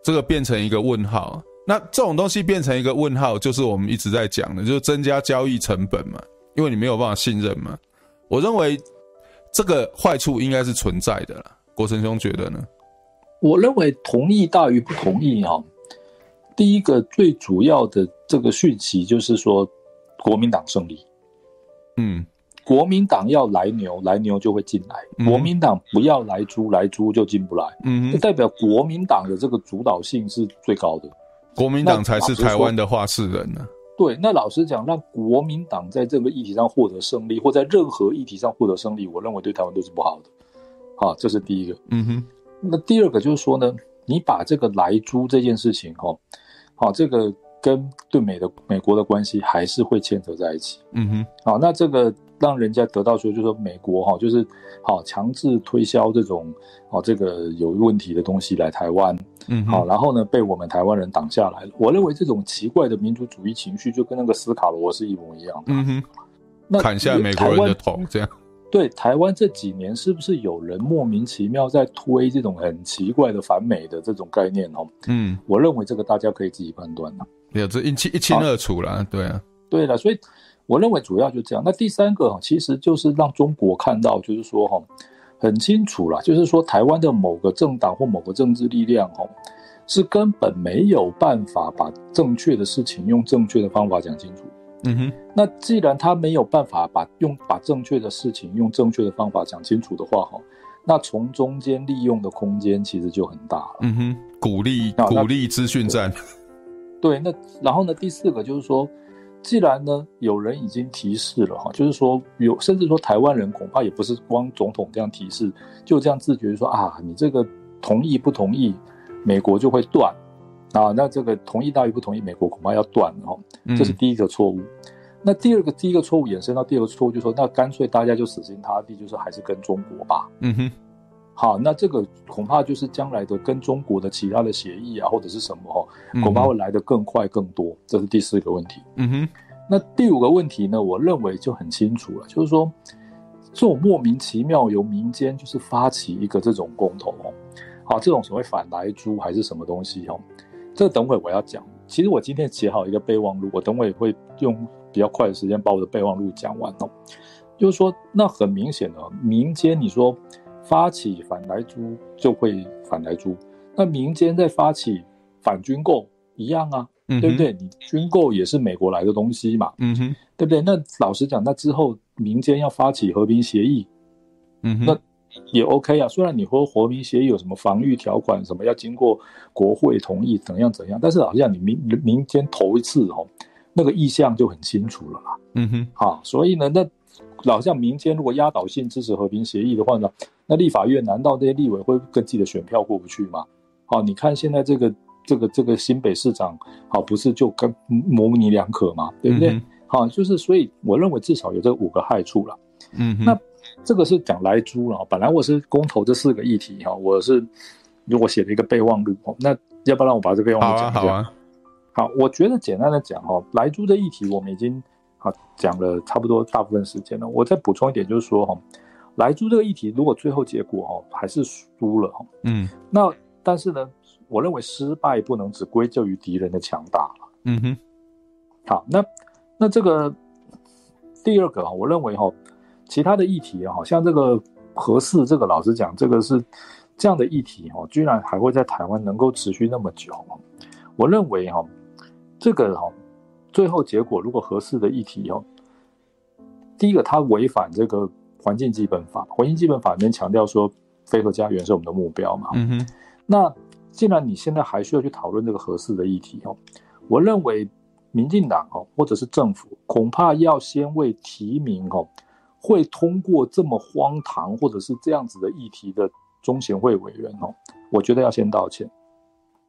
这个变成一个问号。那这种东西变成一个问号，就是我们一直在讲的，就是增加交易成本嘛，因为你没有办法信任嘛。我认为这个坏处应该是存在的啦。国成兄觉得呢？我认为同意大于不同意啊。第一个最主要的这个讯息就是说，国民党胜利。嗯，国民党要来牛，来牛就会进来；嗯、国民党不要来猪，来猪就进不来。嗯，就代表国民党的这个主导性是最高的。国民党才是台湾的话事人呢、啊。对，那老实讲，让国民党在这个议题上获得胜利，或在任何议题上获得胜利，我认为对台湾都是不好的。好，这是第一个。嗯哼。那第二个就是说呢，你把这个来猪这件事情，哈，好，这个跟对美的美国的关系还是会牵扯在一起。嗯哼。好，那这个让人家得到说，就是说美国哈，就是好强制推销这种，哦这个有问题的东西来台湾。嗯，好，然后呢，被我们台湾人挡下来了。我认为这种奇怪的民族主义情绪，就跟那个斯卡罗是一模一样的。嗯哼，那砍下美国人的头，这样。对台湾这几年，是不是有人莫名其妙在推这种很奇怪的反美的这种概念？哦，嗯，我认为这个大家可以自己判断了。没有，这一清一清二楚了。对啊，对了，所以我认为主要就这样。那第三个其实就是让中国看到，就是说哈。很清楚了，就是说台湾的某个政党或某个政治力量，哈，是根本没有办法把正确的事情用正确的方法讲清楚。嗯哼，那既然他没有办法把用把正确的事情用正确的方法讲清楚的话，哈，那从中间利用的空间其实就很大了。嗯哼，鼓励鼓励资讯战。对，那然后呢，第四个就是说。既然呢，有人已经提示了哈，就是说有，甚至说台湾人恐怕也不是光总统这样提示，就这样自觉说啊，你这个同意不同意，美国就会断啊，那这个同意大于不同意，美国恐怕要断哈，这是第一个错误。嗯、那第二个第一个错误衍生到第二个错误，就是说那干脆大家就死心塌地，就是还是跟中国吧。嗯哼。好，那这个恐怕就是将来的跟中国的其他的协议啊，或者是什么哈，恐怕会来得更快更多。嗯、这是第四个问题。嗯哼。那第五个问题呢？我认为就很清楚了，就是说，这种莫名其妙由民间就是发起一个这种公投哦，好，这种所谓反来猪还是什么东西哦，这等会我要讲。其实我今天写好一个备忘录，我等会会用比较快的时间把我的备忘录讲完哦。就是说，那很明显的民间，你说。发起反莱猪就会反莱猪，那民间在发起反军购一样啊，嗯、对不对？你军购也是美国来的东西嘛，嗯哼，对不对？那老实讲，那之后民间要发起和平协议，嗯哼，那也 OK 啊。虽然你说和平协议有什么防御条款，什么要经过国会同意，怎样怎样，但是老实讲，你民民间头一次哦，那个意向就很清楚了啦，嗯哼，好，所以呢，那老像，民间如果压倒性支持和平协议的话呢？那立法院难道这些立委会跟自己的选票过不去吗？好，你看现在这个这个这个新北市长，好，不是就跟模棱两可吗？对不对？好，就是所以我认为至少有这五个害处了。嗯哼，那这个是讲莱猪了。本来我是公投这四个议题哈，我是如果写了一个备忘录，那要不然我把这备忘录讲一下。好啊，好啊。好，我觉得简单的讲哈，莱猪的议题我们已经好讲了差不多大部分时间了。我再补充一点，就是说哈。莱猪这个议题，如果最后结果哦还是输了哈，嗯，那但是呢，我认为失败不能只归咎于敌人的强大了，嗯哼，好，那那这个第二个啊，我认为哈，其他的议题啊，像这个核四，这个老实讲，这个是这样的议题哈，居然还会在台湾能够持续那么久，我认为哈，这个哈，最后结果如果合适的议题哦，第一个它违反这个。环境基本法，环境基本法里面强调说，非核家园是我们的目标嘛。嗯哼。那既然你现在还需要去讨论这个合适的议题哦，我认为民进党哦，或者是政府，恐怕要先为提名哦，会通过这么荒唐或者是这样子的议题的中选会委员哦，我觉得要先道歉。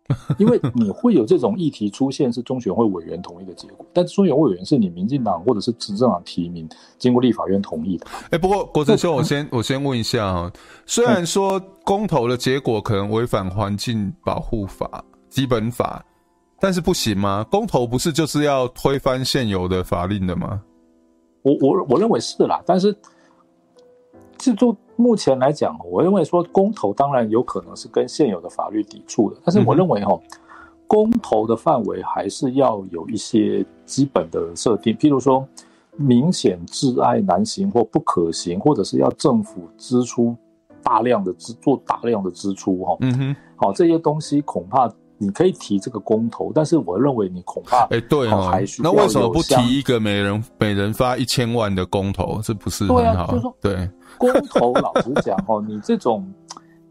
因为你会有这种议题出现，是中选会委员同意的结果，但是中选会委员是你民进党或者是执政党提名，经过立法院同意的。哎、欸，不过国成兄，我先我先问一下啊，虽然说公投的结果可能违反环境保护法基本法，但是不行吗？公投不是就是要推翻现有的法令的吗？我我我认为是啦，但是就就目前来讲，我认为说公投当然有可能是跟现有的法律抵触的，但是我认为哈，公投的范围还是要有一些基本的设定，譬如说明显挚爱难行或不可行，或者是要政府支出大量的支做大量的支出哈，嗯哼，好这些东西恐怕。你可以提这个公投，但是我认为你恐怕哎，对哦，那为什么不提一个每人每人发一千万的公投？这不是很好？对啊，就是说，对公投，老实讲 哦，你这种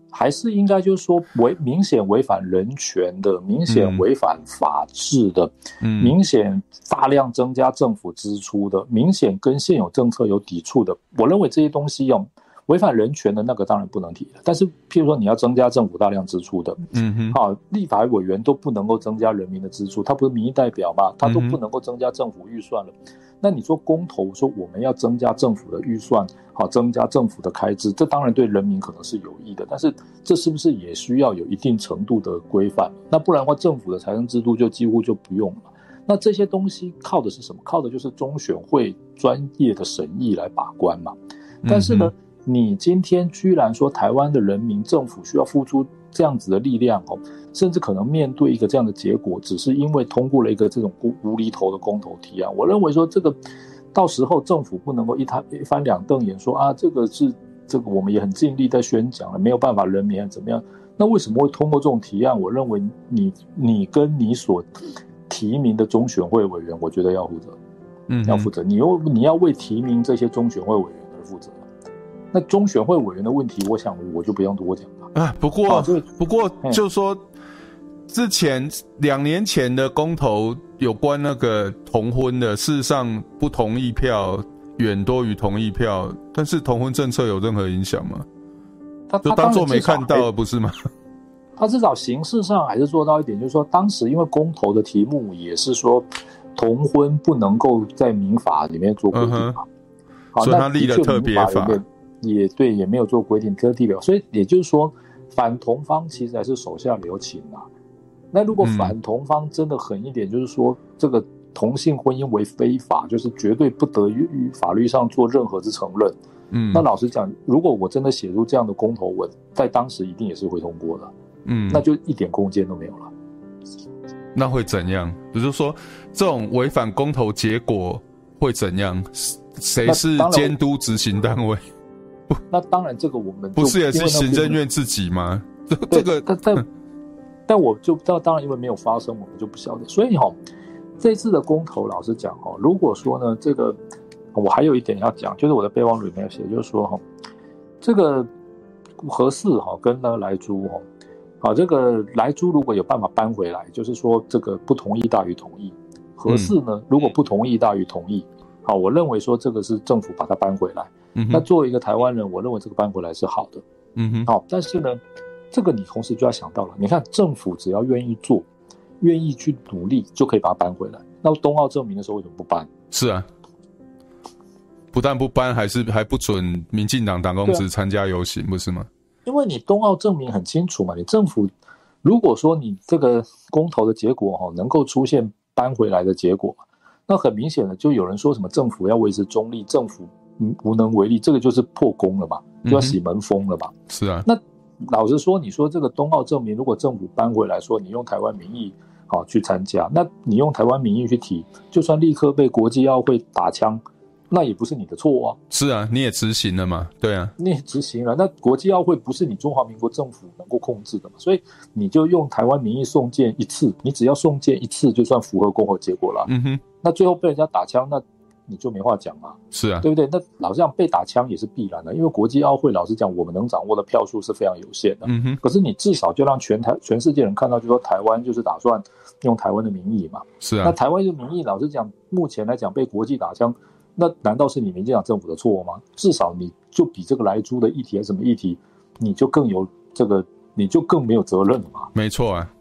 还是应该就是说违明显违反人权的，明显违反法治的，嗯，明显大量增加政府支出的，明显跟现有政策有抵触的，我认为这些东西要。违反人权的那个当然不能提了，但是譬如说你要增加政府大量支出的，嗯哼，好，立法委员都不能够增加人民的支出，他不是民意代表嘛？他都不能够增加政府预算了，嗯、那你说公投说我们要增加政府的预算，好，增加政府的开支，这当然对人民可能是有益的，但是这是不是也需要有一定程度的规范？那不然的话，政府的财政制度就几乎就不用了。那这些东西靠的是什么？靠的就是中选会专业的审议来把关嘛。但是呢？嗯你今天居然说台湾的人民政府需要付出这样子的力量哦，甚至可能面对一个这样的结果，只是因为通过了一个这种无无厘头的公投提案。我认为说这个到时候政府不能够一摊一翻两瞪眼说啊，这个是这个我们也很尽力在宣讲了，没有办法人民怎么样？那为什么会通过这种提案？我认为你你跟你所提名的中选会委员，我觉得要负责，嗯，要负责。你又你要为提名这些中选会委员而负责。那中选会委员的问题，我想我就不用多讲了啊。不过，不过就说之前两年前的公投有关那个同婚的，事实上不同意票远多于同意票，但是同婚政策有任何影响吗？他就当做没看到，不是吗？他至少形式上还是做到一点，就是说当时因为公投的题目也是说同婚不能够在民法里面做规定嘛，所以他立了特别法。也对，也没有做规定特地表，所以也就是说，反同方其实还是手下留情啊。那如果反同方真的狠一点，就是说这个同性婚姻为非法，就是绝对不得于法律上做任何之承认。嗯，那老实讲，如果我真的写出这样的公投文，在当时一定也是会通过的。嗯，那就一点空间都没有了。那会怎样？也就是说，这种违反公投结果会怎样？谁是监督执行单位？那当然，这个我们不是也是行政院自己吗？这这个，但但但我就不知道当然，因为没有发生，我们就不晓得。所以哈，这次的公投，老实讲哦，如果说呢，这个我还有一点要讲，就是我的备忘录里面写，就是说哈，这个合适哈跟那个莱猪哈，啊，这个莱猪如果有办法搬回来，就是说这个不同意大于同意，合适呢如果不同意大于同意，好，我认为说这个是政府把它搬回来。嗯，那作为一个台湾人，我认为这个搬回来是好的。嗯哼，好，但是呢，这个你同时就要想到了，你看政府只要愿意做，愿意去努力，就可以把它搬回来。那冬奥证明的时候为什么不搬？是啊，不但不搬，还是还不准民进党党公职参加游行，不是吗？因为你冬奥证明很清楚嘛，你政府如果说你这个公投的结果哈，能够出现搬回来的结果，那很明显的就有人说什么政府要维持中立，政府。嗯，无能为力，这个就是破功了嘛，就要洗门风了嘛。嗯、是啊，那老实说，你说这个冬奥证明，如果政府搬回来说，你用台湾名义好去参加，那你用台湾名义去提，就算立刻被国际奥会打枪，那也不是你的错啊。是啊，你也执行了嘛？对啊，你也执行了。那国际奥会不是你中华民国政府能够控制的嘛？所以你就用台湾名义送件一次，你只要送件一次，就算符合共和结果了。嗯哼，那最后被人家打枪，那。你就没话讲嘛？是啊，对不对？那老这样，被打枪也是必然的，因为国际奥会老实讲，我们能掌握的票数是非常有限的。嗯哼。可是你至少就让全台全世界人看到，就说台湾就是打算用台湾的名义嘛。是啊。那台湾的名义，老实讲，目前来讲被国际打枪，那难道是你民进党政府的错吗？至少你就比这个来猪的议题还是什么议题，你就更有这个，你就更没有责任了嘛。没错啊，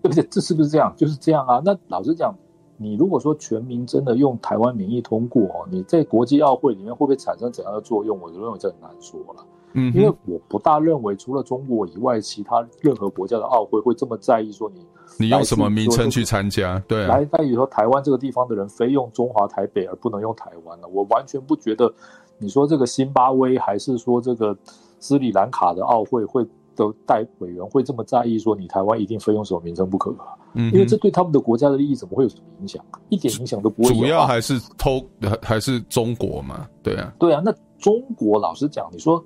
对不对？这是不是这样？就是这样啊。那老实讲。你如果说全民真的用台湾名义通过哦，你在国际奥会里面会不会产生怎样的作用？我认为这很难说了。嗯，因为我不大认为除了中国以外，其他任何国家的奥会会这么在意说你你用什么名称去参加，对、啊，来在于说台湾这个地方的人非用中华台北而不能用台湾了，我完全不觉得你说这个辛巴威还是说这个斯里兰卡的奥会会的代委员会这么在意说你台湾一定非用什么名称不可啊？嗯，因为这对他们的国家的利益怎么会有什么影响？一点影响都不会有、啊。主要还是偷还是中国嘛？对啊，对啊，那中国老实讲，你说。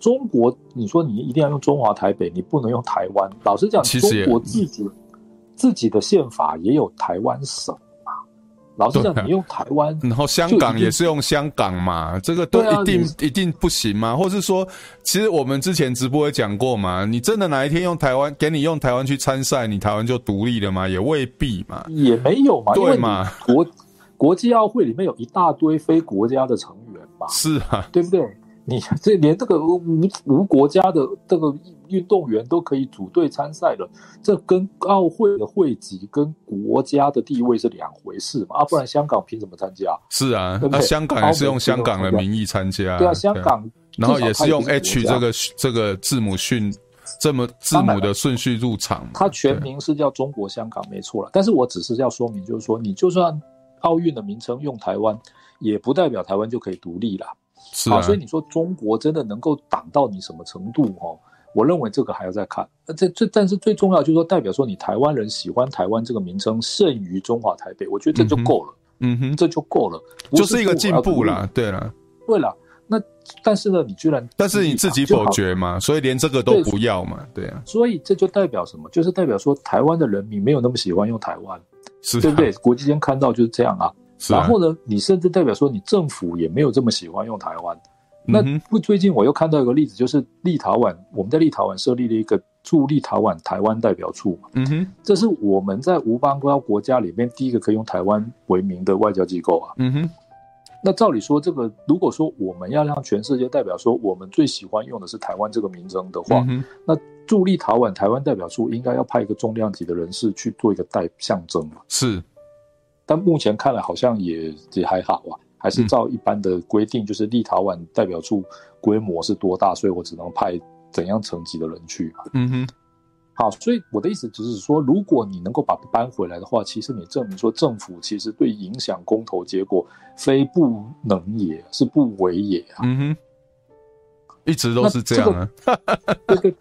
中国，你说你一定要用中华台北，你不能用台湾。老实讲，中国自己自己的宪法也有台湾省嘛。老实讲，你用台湾，然后香港也是用香港嘛，这个都一定一定不行吗？或是说，其实我们之前直播也讲过嘛，你真的哪一天用台湾，给你用台湾去参赛，你台湾就独立了吗？也未必嘛，也没有嘛，对嘛？国国际奥会里面有一大堆非国家的成员嘛，是啊，对不对？你这连这个无无国家的这个运动员都可以组队参赛了，这跟奥会的会籍跟国家的地位是两回事嘛？啊，不然香港凭什么参加？是啊，那、啊、香港也是用香港的名义参加，对啊，香港，然后也是用 H 这个这个字母训这么字母的顺序入场，它全名是叫中国香港，没错了。但是我只是要说明，就是说你就算奥运的名称用台湾，也不代表台湾就可以独立了。是啊，所以你说中国真的能够挡到你什么程度？哦，我认为这个还要再看。这这，但是最重要就是说，代表说你台湾人喜欢台湾这个名称胜于中华台北，我觉得这就够了。嗯哼，这就够了，就是一个进步啦。对了，对了，那但是呢，你居然，但是你自己否决嘛，所以连这个都不要嘛，对啊。所以这就代表什么？就是代表说台湾的人民没有那么喜欢用台湾，是对不对？国际间看到就是这样啊。然后呢，你甚至代表说你政府也没有这么喜欢用台湾。那不，最近我又看到一个例子，就是立陶宛，我们在立陶宛设立了一个驻立陶宛台湾代表处。嗯哼，这是我们在无邦交国家里面第一个可以用台湾为名的外交机构啊。嗯哼，那照理说，这个如果说我们要让全世界代表说我们最喜欢用的是台湾这个名称的话，那驻立陶宛台湾代表处应该要派一个重量级的人士去做一个代象征嘛？是。但目前看来好像也也还好啊，还是照一般的规定，就是立陶宛代表处规模是多大，所以我只能派怎样层级的人去嘛。嗯哼，好，所以我的意思只是说，如果你能够把它搬回来的话，其实你证明说政府其实对影响公投结果非不能也，是不为也啊。嗯哼，一直都是这样啊。这个、对对，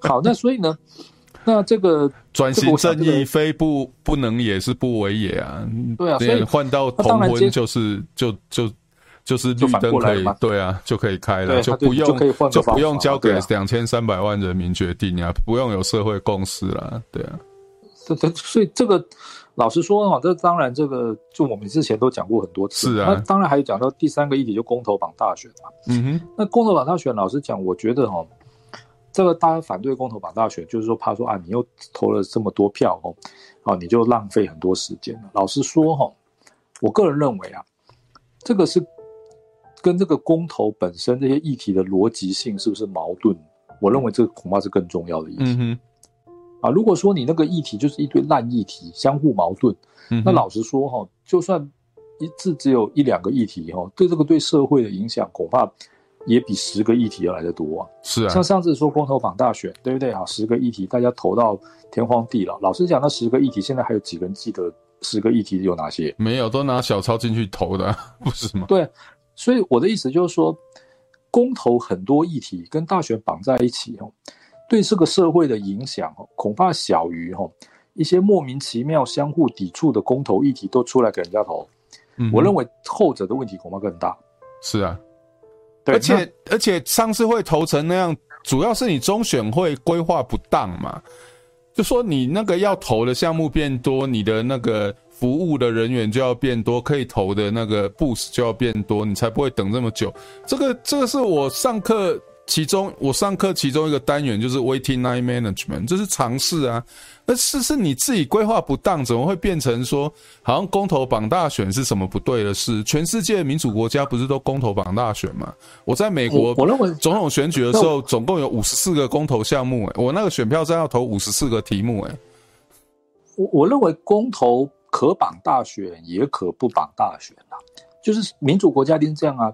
好，那所以呢？那这个转型正义非不不能也是不为也啊，对啊，所以换到同婚就是就就就是绿灯可以，对啊，就可以开了，就不用就不用交给两千三百万人民决定啊，不用有社会共识了，对啊，这这所以这个老实说啊，这当然这个就我们之前都讲过很多次，是啊，那当然还有讲到第三个议题就公投榜大选嘛，嗯哼，那公投榜大选，老实讲，我觉得哈。这个大家反对公投绑大选，就是说怕说啊，你又投了这么多票哦，啊，你就浪费很多时间了。老实说哈，我个人认为啊，这个是跟这个公投本身这些议题的逻辑性是不是矛盾？我认为这个恐怕是更重要的议题。嗯。啊，如果说你那个议题就是一堆烂议题，相互矛盾，那老实说哈，就算一次只有一两个议题哈，对这个对社会的影响恐怕。也比十个议题要来得多啊！是啊，像上次说公投绑大选，对不对啊？十个议题大家投到天荒地老。老实讲，那十个议题现在还有几个人记得十个议题有哪些？没有，都拿小抄进去投的，不是吗？对，所以我的意思就是说，公投很多议题跟大选绑在一起哦，对这个社会的影响哦，恐怕小于哦一些莫名其妙、相互抵触的公投议题都出来给人家投。嗯，我认为后者的问题恐怕更大。是啊。而且而且上次会投成那样，主要是你中选会规划不当嘛？就说你那个要投的项目变多，你的那个服务的人员就要变多，可以投的那个 booth 就要变多，你才不会等这么久。这个这个是我上课。其中，我上课其中一个单元就是 waiting line management，这是常识啊。那是是你自己规划不当，怎么会变成说好像公投绑大选是什么不对的事？全世界民主国家不是都公投绑大选吗？我在美国，我认为总统选举的时候，总共有五十四个公投项目，哎，我那个选票站要投五十四个题目，哎。我我认为公投可绑大选，也可不绑大选啊。就是民主国家一定是这样啊。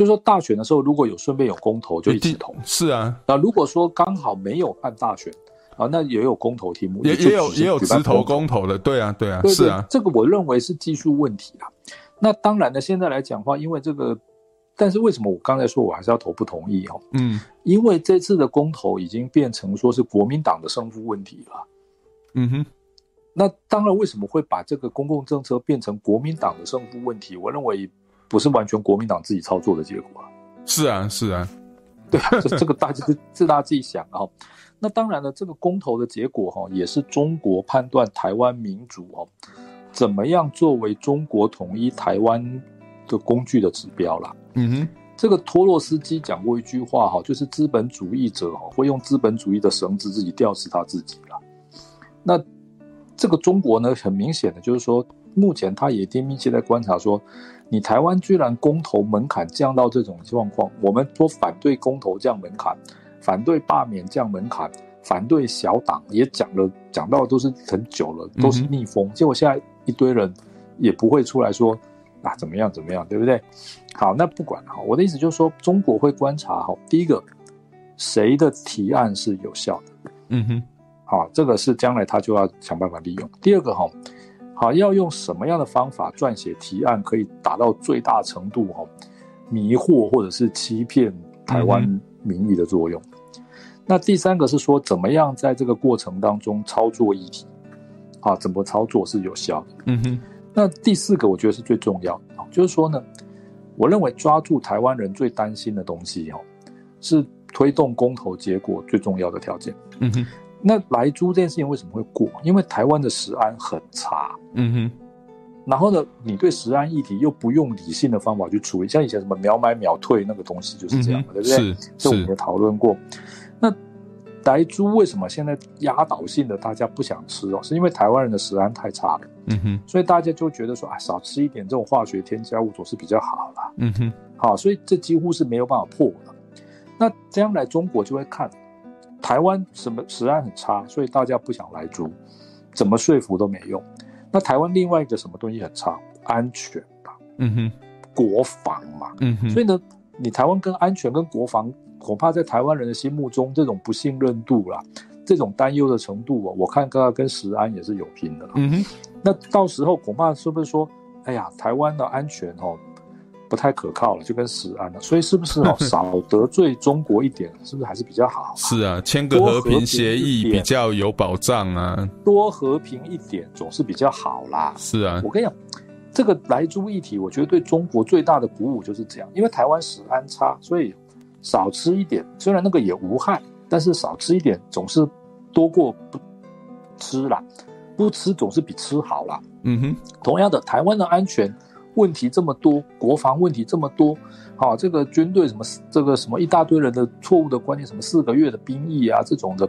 就是说大选的时候如果有顺便有公投就一起投。是啊，那如果说刚好没有办大选啊，那也有公投题目，也也有也有直投公投的，对啊对啊，对对是啊，这个我认为是技术问题啊。那当然呢，现在来讲的话，因为这个。但是为什么我刚才说我还是要投不同意哦？嗯，因为这次的公投已经变成说是国民党的胜负问题了。嗯哼，那当然为什么会把这个公共政策变成国民党的胜负问题？我认为不是完全国民党自己操作的结果。是啊，是啊，对啊，这这个大家自大家自己想啊。那当然了，这个公投的结果哈，也是中国判断台湾民主哦怎么样作为中国统一台湾的工具的指标啦。嗯哼，这个托洛斯基讲过一句话哈，就是资本主义者哈会用资本主义的绳子自己吊死他自己了。那这个中国呢，很明显的就是说，目前他也在密切在观察说，你台湾居然公投门槛降到这种状况，我们说反对公投降门槛，反对罢免降门槛，反对小党也讲了，讲到都是很久了，都是逆风，结果现在一堆人也不会出来说。啊，怎么样？怎么样？对不对？好，那不管哈。我的意思就是说，中国会观察哈。第一个，谁的提案是有效的？嗯哼。好，这个是将来他就要想办法利用。第二个哈，好，要用什么样的方法撰写提案，可以达到最大程度哈迷惑或者是欺骗台湾民意的作用。嗯。那第三个是说，怎么样在这个过程当中操作议题？啊，怎么操作是有效的？嗯哼。那第四个，我觉得是最重要的，就是说呢，我认为抓住台湾人最担心的东西，哦，是推动公投结果最重要的条件。嗯哼，那来猪这件事情为什么会过？因为台湾的食安很差。嗯哼，然后呢，你对食安议题又不用理性的方法去处理，像以前什么秒买秒退那个东西就是这样的，嗯、对不对？是，这我们也讨论过。那来猪为什么现在压倒性的大家不想吃哦？是因为台湾人的食安太差了，嗯哼，所以大家就觉得说啊，少吃一点这种化学添加物总是比较好啦，嗯哼，好，所以这几乎是没有办法破的。那将来中国就会看台湾什么食安很差，所以大家不想来租，怎么说服都没用。那台湾另外一个什么东西很差？安全吧，嗯哼，国防嘛，嗯哼，所以呢，你台湾跟安全跟国防。恐怕在台湾人的心目中，这种不信任度啦，这种担忧的程度啊，我看刚刚跟食安也是有拼的。嗯哼，那到时候恐怕是不是说，哎呀，台湾的安全哦不太可靠了，就跟食安了，所以是不是哦 少得罪中国一点，是不是还是比较好？是啊，签个和平协议比较有保障啊，多和平一点总是比较好啦。是啊，我跟你讲，这个莱猪议题，我觉得对中国最大的鼓舞就是这样，因为台湾食安差，所以。少吃一点，虽然那个也无害，但是少吃一点总是多过不吃啦。不吃总是比吃好啦。嗯哼。同样的，台湾的安全问题这么多，国防问题这么多，好，这个军队什么这个什么一大堆人的错误的观念，什么四个月的兵役啊这种的，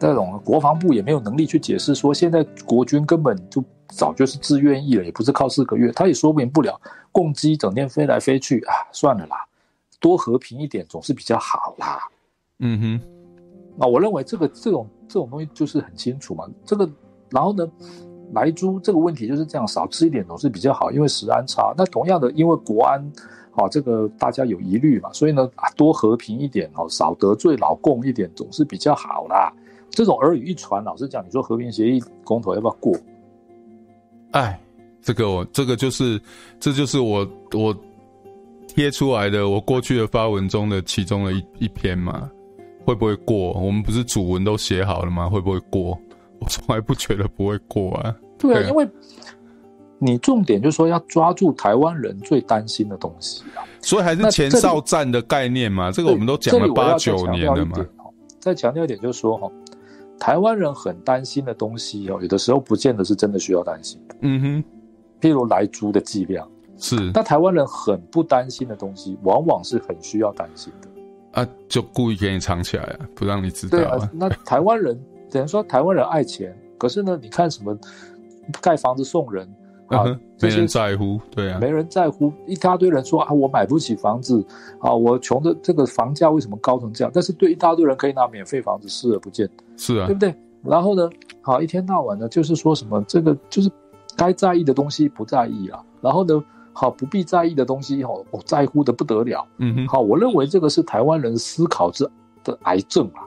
那种国防部也没有能力去解释说，现在国军根本就早就是自愿役了，也不是靠四个月，他也说明不了，共机整天飞来飞去啊，算了啦。多和平一点总是比较好啦，嗯哼，那我认为这个这种这种东西就是很清楚嘛。这个然后呢，莱猪这个问题就是这样，少吃一点总是比较好，因为食安差。那同样的，因为国安，好，这个大家有疑虑嘛，所以呢，啊多和平一点哦，少得罪老共一点总是比较好啦。这种耳语一传，老实讲，你说和平协议公投要不要过？哎，这个我这个就是这就是我我。贴出来的我过去的发文中的其中的一一篇嘛，会不会过？我们不是主文都写好了吗？会不会过？我从来不觉得不会过啊。对啊，因为你重点就是说要抓住台湾人最担心的东西啊，所以还是前哨战的概念嘛。这个我们都讲了八九年了嘛。再强调一点就是说哈，台湾人很担心的东西哦，有的时候不见得是真的需要担心。嗯哼，譬如来猪的剂量。是，那台湾人很不担心的东西，往往是很需要担心的。啊，就故意给你藏起来啊，不让你知道。对啊，那台湾人等于说台湾人爱钱，可是呢，你看什么盖房子送人 啊，没人在乎，对啊，没人在乎，一大堆人说啊，我买不起房子啊，我穷的这个房价为什么高成这样？但是对一大堆人可以拿免费房子视而不见，是啊，对不对？然后呢，好，一天到晚呢，就是说什么这个就是该在意的东西不在意啊，然后呢。好不必在意的东西，哦，我在乎的不得了。嗯哼，好，我认为这个是台湾人思考之的癌症啊。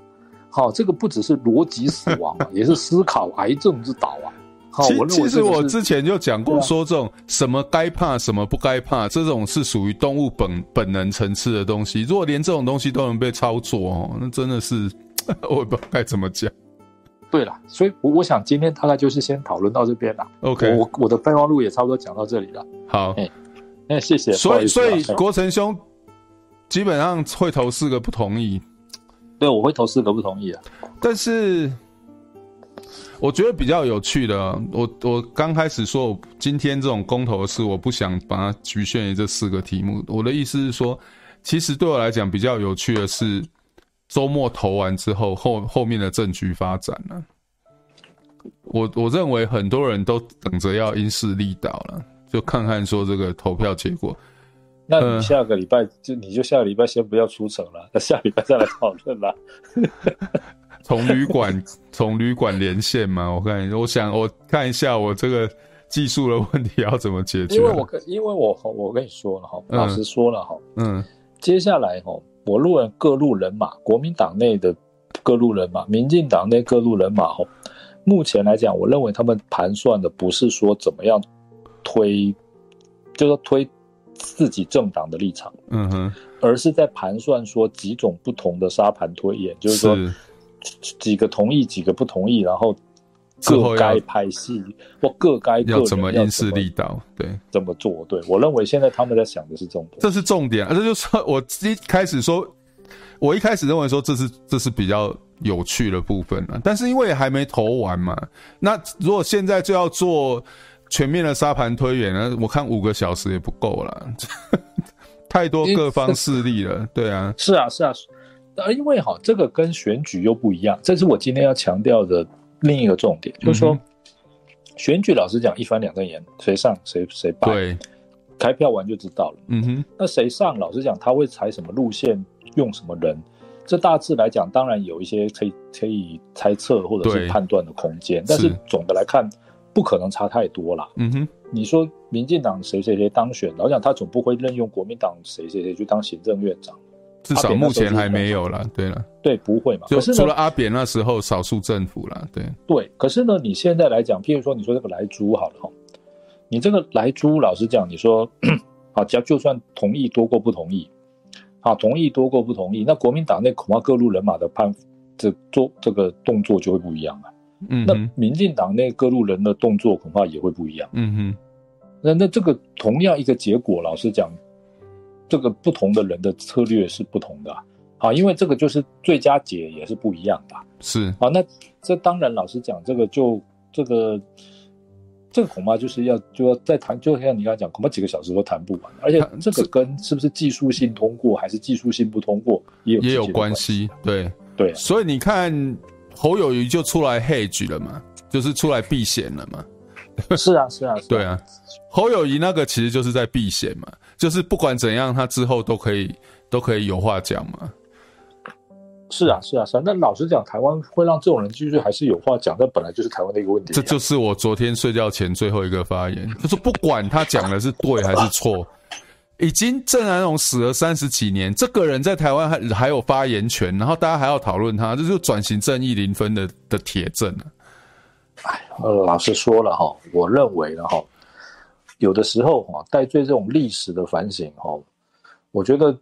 好，这个不只是逻辑死亡啊，也是思考癌症之岛啊。好，其实我之前就讲过，说这种什么该怕什么不该怕，这种是属于动物本本能层次的东西。如果连这种东西都能被操作哦，那真的是 我也不知道该怎么讲。对了，所以我我想今天大概就是先讨论到这边了。OK，我我的备忘录也差不多讲到这里了。好，哎，那谢谢。所以所以国成兄基本上会投四个不同意。对，我会投四个不同意啊。但是我觉得比较有趣的，我我刚开始说，今天这种公投的事，我不想把它局限于这四个题目。我的意思是说，其实对我来讲比较有趣的是。周末投完之后，后后面的政局发展呢？我我认为很多人都等着要因势利导了，就看看说这个投票结果。那你下个礼拜就你就下个礼拜先不要出城了，那 下礼拜再来讨论啦。从旅馆从旅馆连线嘛，我看我想我看一下我这个技术的问题要怎么解决。因为我跟因为我我跟你说了哈，老实说了哈，嗯，接下来哈。我路人各路人马，国民党内的各路人马，民进党内各路人马，哈，目前来讲，我认为他们盘算的不是说怎么样推，就是说推自己政党的立场，嗯哼，而是在盘算说几种不同的沙盘推演，就是说几个同意，几个不同意，然后。各该拍戏或各该要怎么因势利导？对，怎么做？对，我认为现在他们在想的是重点，这是重点。这就是我一开始说，我一开始认为说这是这是比较有趣的部分了。但是因为还没投完嘛，那如果现在就要做全面的沙盘推演呢？我看五个小时也不够了，太多各方势力了。对啊，是啊，是啊。而因为哈，这个跟选举又不一样，这是我今天要强调的。另一个重点就是说，选举老实讲一翻两瞪眼，谁上谁谁败，对，开票完就知道了。嗯哼，那谁上，老实讲他会采什么路线，用什么人，这大致来讲当然有一些可以可以猜测或者是判断的空间，但是总的来看不可能差太多了。嗯哼，你说民进党谁谁谁当选，老实讲他总不会任用国民党谁谁谁去当行政院长。至少目前还没有啦，对了，对，不会嘛？就除了阿扁那时候少数政府啦，对对。可是呢，你现在来讲，譬如说，你说这个莱猪好了哈，你这个莱猪，老实讲，你说 好，只要就算同意多过不同意，啊，同意多过不同意，那国民党内恐怕各路人马的判这做这个动作就会不一样了。嗯，那民进党内各路人的动作恐怕也会不一样。嗯哼，那那这个同样一个结果，老实讲。这个不同的人的策略是不同的，啊，因为这个就是最佳解也是不一样的，是。啊，那这当然老实讲，这个就这个这个恐怕就是要就要再谈，就像你刚才讲，恐怕几个小时都谈不完，而且这个跟是不是技术性通过还是技术性不通过也有也有关系，对。对，所以你看侯友谊就出来 hedge 了嘛，就是出来避险了嘛，是啊是啊，是啊，对啊，侯友谊那个其实就是在避险嘛。就是不管怎样，他之后都可以都可以有话讲嘛。是啊，是啊，是啊。那老实讲，台湾会让这种人继续还是有话讲，这本来就是台湾的一个问题。这就是我昨天睡觉前最后一个发言，就是不管他讲的是对还是错，已经郑南榕死了三十几年，这个人在台湾还还有发言权，然后大家还要讨论他，这就转型正义零分的的铁证啊。哎，老实说了哈，我认为了哈。有的时候哈，带罪这种历史的反省哈，我觉得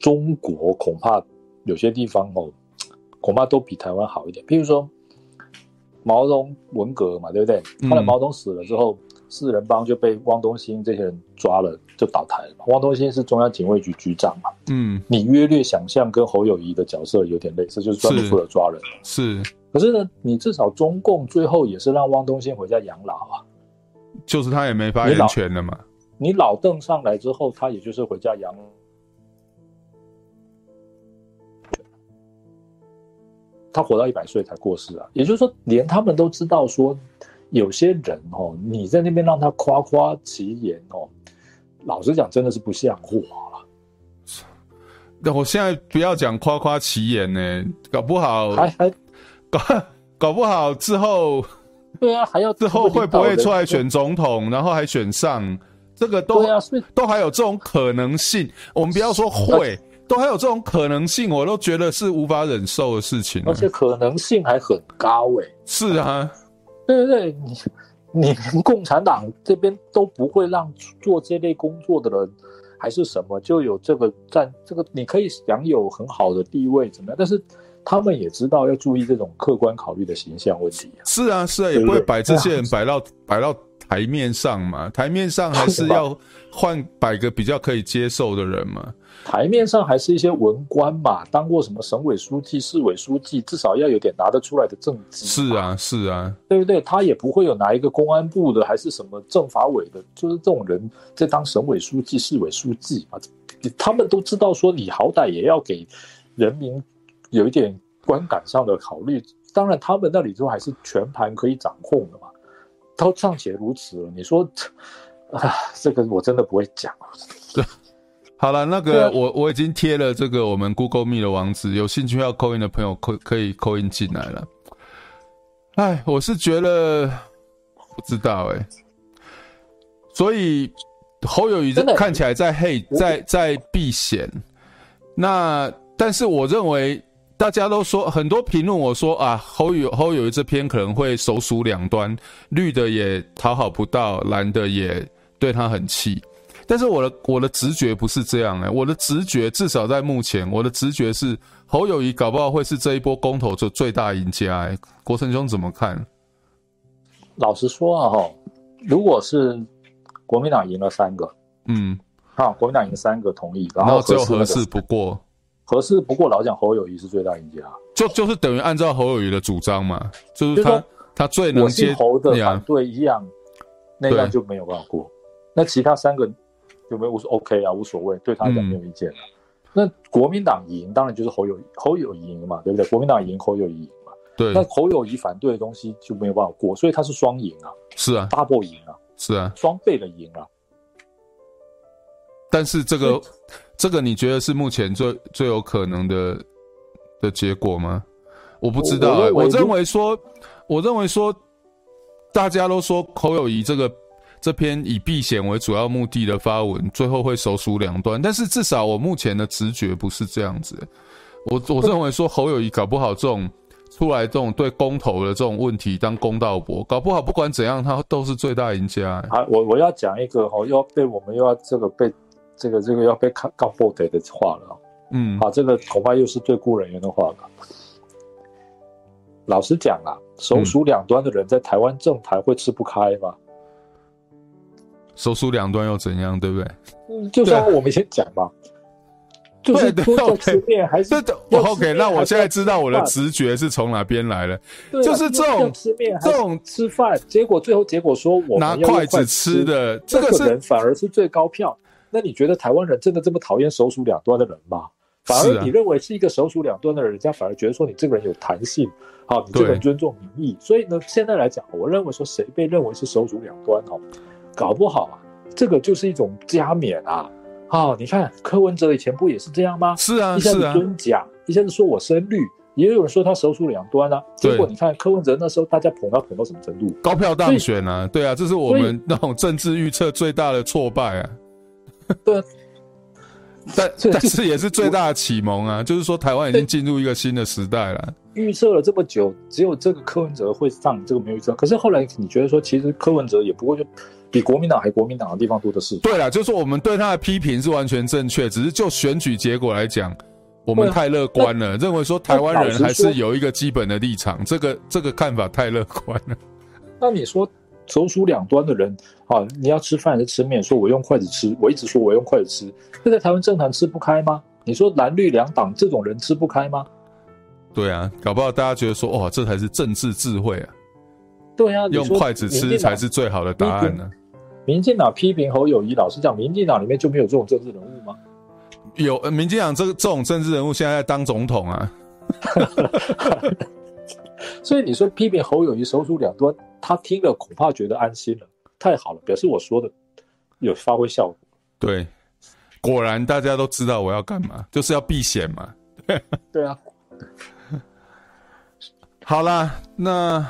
中国恐怕有些地方哦，恐怕都比台湾好一点。譬如说毛泽东文革嘛，对不对？后来毛泽东死了之后，四人帮就被汪东兴这些人抓了，就倒台了。汪东兴是中央警卫局局长嘛，嗯，你约略想象跟侯友谊的角色有点类似，就是专门负责抓人。是，可是呢，你至少中共最后也是让汪东兴回家养老啊。就是他也没发言权了嘛。你老邓上来之后，他也就是回家养。他活到一百岁才过世啊，也就是说，连他们都知道说，有些人哦，你在那边让他夸夸其言哦，老实讲，真的是不像话了。那我现在不要讲夸夸其言呢，搞不好还还搞搞不好之后。对啊，还要之后会不会出来选总统，然后还选上？这个都都还有这种可能性。我们不要说会，都还有这种可能性，我都觉得是无法忍受的事情。而且可能性还很高诶、欸。是啊，对对对，你你连共产党这边都不会让做这类工作的人，还是什么就有这个占这个，你可以享有很好的地位怎么样？但是。他们也知道要注意这种客观考虑的形象问题。是啊，是啊，也不会摆这些人摆到摆到台面上嘛。台面上还是要换摆个比较可以接受的人嘛。台面上还是一些文官嘛，当过什么省委书记、市委书记，至少要有点拿得出来的政绩。是啊，是啊，对不对？他也不会有拿一个公安部的，还是什么政法委的，就是这种人在当省委书记、市委书记嘛。他们都知道说，你好歹也要给人民。有一点观感上的考虑，当然他们那里头还是全盘可以掌控的嘛，都尚且如此了，你说，啊，这个我真的不会讲。对，好了，那个我我已经贴了这个我们 Google Meet 的网址，有兴趣要 call in 的朋友可可以 call in 进来了。哎，我是觉得不知道哎、欸，所以侯友宜看起来在黑，在在避险，那但是我认为。大家都说很多评论，我说啊，侯友侯友宜这篇可能会首鼠两端，绿的也讨好不到，蓝的也对他很气。但是我的我的直觉不是这样哎、欸，我的直觉至少在目前，我的直觉是侯友谊搞不好会是这一波公投的最大赢家哎、欸。国成兄怎么看？老实说啊哈，如果是国民党赢了三个，嗯，好，国民党赢三个同意，然后只有合适不过。可是，不过老讲侯友谊是最大赢家，就就是等于按照侯友谊的主张嘛，就是他、就是、他最能接侯的反对一样，那样就没有办法过。那其他三个有没有我说 OK 啊？无所谓，对他讲没有意见、啊嗯、那国民党赢，当然就是侯友侯友宜赢嘛，对不对？国民党赢，侯友宜赢嘛。对。那侯友谊反对的东西就没有办法过，所以他是双赢啊。是啊，double 赢啊。是啊，双倍的赢啊。但是这个。这个你觉得是目前最最有可能的的结果吗？我不知道、欸，我认为说，我认为说，大家都说侯友谊这个这篇以避险为主要目的的发文，最后会手鼠两端。但是至少我目前的直觉不是这样子、欸。我我认为说侯友谊搞不好这种出来这种对公投的这种问题当公道博，搞不好不管怎样他都是最大赢家、欸。啊，我我要讲一个哦，又要被我们又要这个被。这个这个要被看告破的的话了，嗯，啊，这个恐怕又是对顾人员的话了。老实讲啊，手鼠两端的人在台湾政坛会吃不开吗？手鼠两端又怎样，对不对？嗯，就像我们以前讲嘛，就是多在吃面还是？OK，那我现在知道我的直觉是从哪边来了，就是这种吃面这种吃饭，结果最后结果说我拿筷子吃的这个人反而是最高票。那你觉得台湾人真的这么讨厌手鼠两端的人吗？反而你认为是一个手鼠两端的人，人家反而觉得说你这个人有弹性，好，你这个人尊重民意。所以呢，现在来讲，我认为说谁被认为是手鼠两端哦，搞不好啊，这个就是一种加冕啊。好，你看柯文哲以前不也是这样吗？是啊，一下子尊蒋，一下子说我深绿，也有人说他手鼠两端啊。结果你看柯文哲那时候大家捧他捧到什么程度？高票当选啊，对啊，这是我们那种政治预测最大的挫败啊。对，但但是也是最大的启蒙啊！就是说，台湾已经进入一个新的时代了。预测了这么久，只有这个柯文哲会上，这个没有预测。可是后来你觉得说，其实柯文哲也不过就比国民党还国民党的地方多的是。对了，就是说我们对他的批评是完全正确，只是就选举结果来讲，我们太乐观了，认为说台湾人还是有一个基本的立场。这个这个看法太乐观了。那你说？首鼠两端的人啊，你要吃饭还是吃面？说我用筷子吃，我一直说我用筷子吃，这在台湾政坛吃不开吗？你说蓝绿两党这种人吃不开吗？对啊，搞不好大家觉得说，哇，这才是政治智慧啊！对啊，用筷子吃才是最好的答案呢、啊。民进党批评侯友谊，老实讲，民进党里面就没有这种政治人物吗？有，民进党这个这种政治人物现在在当总统啊。所以你说批评侯友谊手鼠两端，他听了恐怕觉得安心了，太好了，表示我说的有发挥效果。对，果然大家都知道我要干嘛，就是要避险嘛。对啊。好啦，那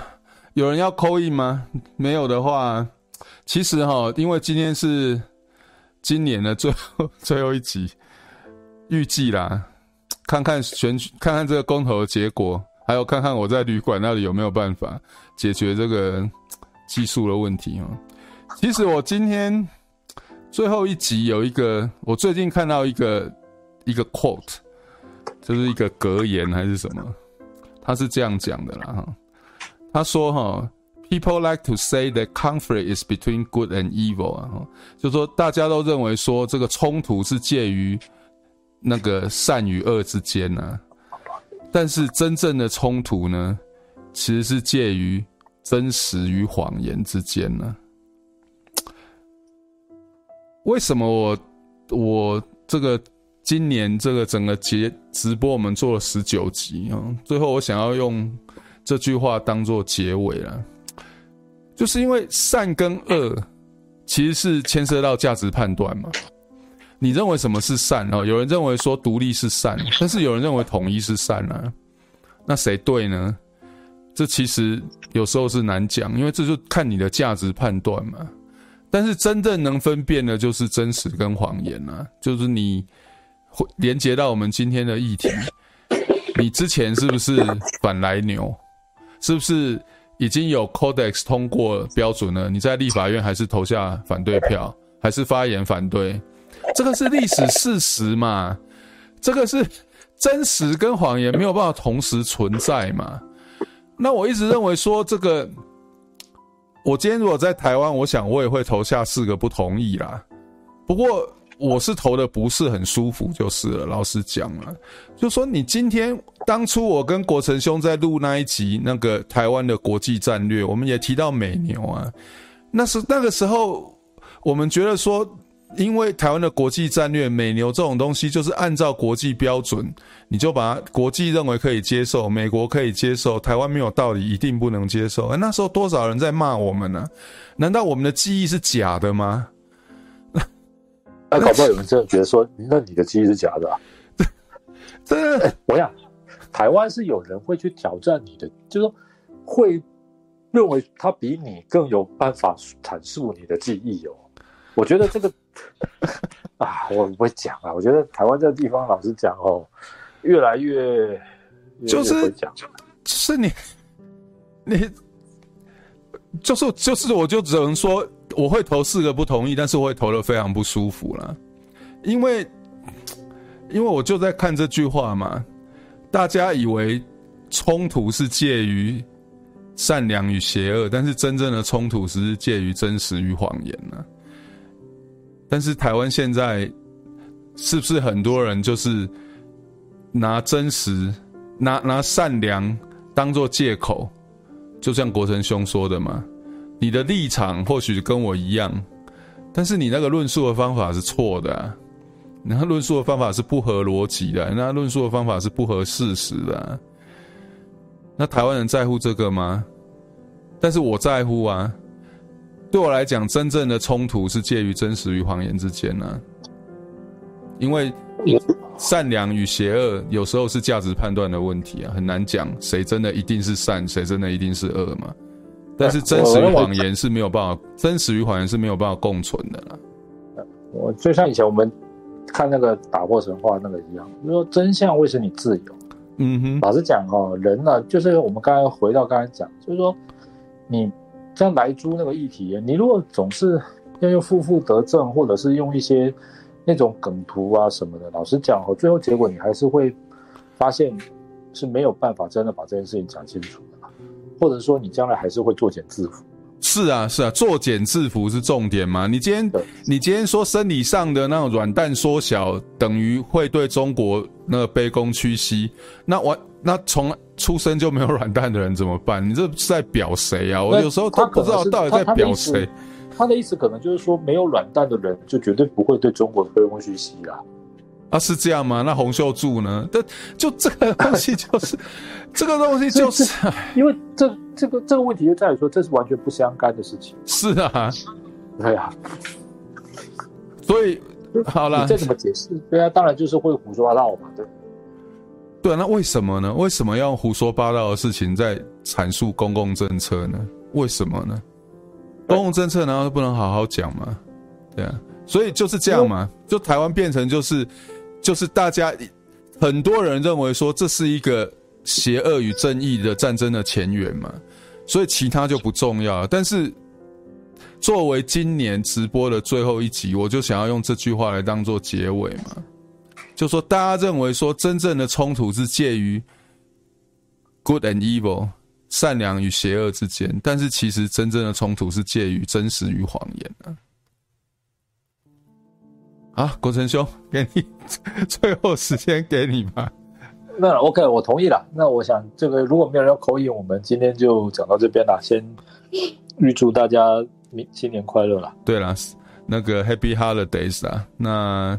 有人要 call in 吗？没有的话，其实哈，因为今天是今年的最后最后一集，预计啦，看看选举，看看这个公投的结果，还有看看我在旅馆那里有没有办法解决这个技术的问题啊。其实我今天最后一集有一个，我最近看到一个一个 quote，就是一个格言还是什么，他是这样讲的啦哈，他说哈。People like to say that conflict is between good and evil 啊，就说大家都认为说这个冲突是介于那个善与恶之间啊，但是真正的冲突呢，其实是介于真实与谎言之间呢。为什么我我这个今年这个整个节直播我们做了十九集啊，最后我想要用这句话当做结尾了。就是因为善跟恶，其实是牵涉到价值判断嘛。你认为什么是善哦？有人认为说独立是善，但是有人认为统一是善啊。那谁对呢？这其实有时候是难讲，因为这就看你的价值判断嘛。但是真正能分辨的，就是真实跟谎言啊。就是你会连接到我们今天的议题，你之前是不是反莱牛？是不是？已经有 Codex 通过标准了，你在立法院还是投下反对票，还是发言反对？这个是历史事实嘛？这个是真实跟谎言没有办法同时存在嘛？那我一直认为说这个，我今天如果在台湾，我想我也会投下四个不同意啦。不过。我是投的不是很舒服，就是了。老实讲了，就说你今天当初我跟国成兄在录那一集那个台湾的国际战略，我们也提到美牛啊。那是那个时候，我们觉得说，因为台湾的国际战略，美牛这种东西就是按照国际标准，你就把国际认为可以接受，美国可以接受，台湾没有道理一定不能接受。那时候多少人在骂我们呢？难道我们的记忆是假的吗？那搞不好有人真的觉得说，那你的记忆是假的啊？真 的，我想台湾是有人会去挑战你的，就是说会认为他比你更有办法阐述你的记忆哦。我觉得这个 啊，我不会讲啊。我觉得台湾这个地方，老实讲哦，越来越就是讲，是你你就是就是，我就只能说。我会投四个不同意，但是我会投的非常不舒服了，因为，因为我就在看这句话嘛，大家以为冲突是介于善良与邪恶，但是真正的冲突只是介于真实与谎言呢。但是台湾现在是不是很多人就是拿真实、拿拿善良当做借口？就像国成兄说的嘛。你的立场或许跟我一样，但是你那个论述的方法是错的啊，你那论述的方法是不合逻辑的，那论述的方法是不合事实的。那台湾人在乎这个吗？但是我在乎啊。对我来讲，真正的冲突是介于真实与谎言之间呢。因为善良与邪恶有时候是价值判断的问题啊，很难讲谁真的一定是善，谁真的一定是恶嘛。但是真实与谎言是没有办法，真实与谎言是没有办法共存的啦。我就像以前我们看那个打破神话那个一样，就是说真相会使你自由。嗯哼，老实讲哦，人呢、啊，就是我们刚才回到刚才讲，就是说你像莱猪那个议题，你如果总是要用负负得正，或者是用一些那种梗图啊什么的，老实讲哦，最后结果你还是会发现是没有办法真的把这件事情讲清楚的。或者说你将来还是会作茧自缚？是啊，是啊，作茧自缚是重点嘛？你今天你今天说生理上的那种软蛋缩小等于会对中国那个卑躬屈膝，那我那从出生就没有软蛋的人怎么办？你这是在表谁啊？我有时候都不知道到底在表谁。他的意思可能就是说，没有软蛋的人就绝对不会对中国卑躬屈膝啦。啊，是这样吗？那洪秀柱呢？这就这个东西就是，这个东西就是，因为这这个这个问题就在于说，这是完全不相干的事情。是啊，对啊，所以好了，你这怎么解释？对啊，当然就是会胡说八道嘛，对。对啊，那为什么呢？为什么要用胡说八道的事情在阐述公共政策呢？为什么呢？公共政策难道不能好好讲吗？对啊。所以就是这样嘛，就台湾变成就是就是大家很多人认为说这是一个邪恶与正义的战争的前缘嘛，所以其他就不重要。但是作为今年直播的最后一集，我就想要用这句话来当做结尾嘛，就说大家认为说真正的冲突是介于 good and evil 善良与邪恶之间，但是其实真正的冲突是介于真实与谎言啊。啊，国成兄，给你 最后时间给你吧。那 OK，我同意了。那我想，这个如果没有人要口音，我们今天就讲到这边了。先预祝大家明新年快乐了。对了，那个 Happy Holidays 啊，那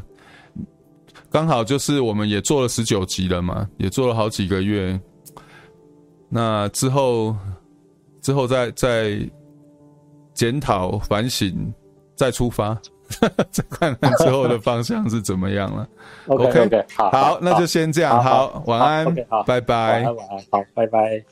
刚好就是我们也做了十九集了嘛，也做了好几个月。那之后，之后再再检讨反省，再出发。再看看之后的方向是怎么样了。OK OK，好，好，那就先这样。好，好，晚安拜拜。晚安，晚安，好，拜拜。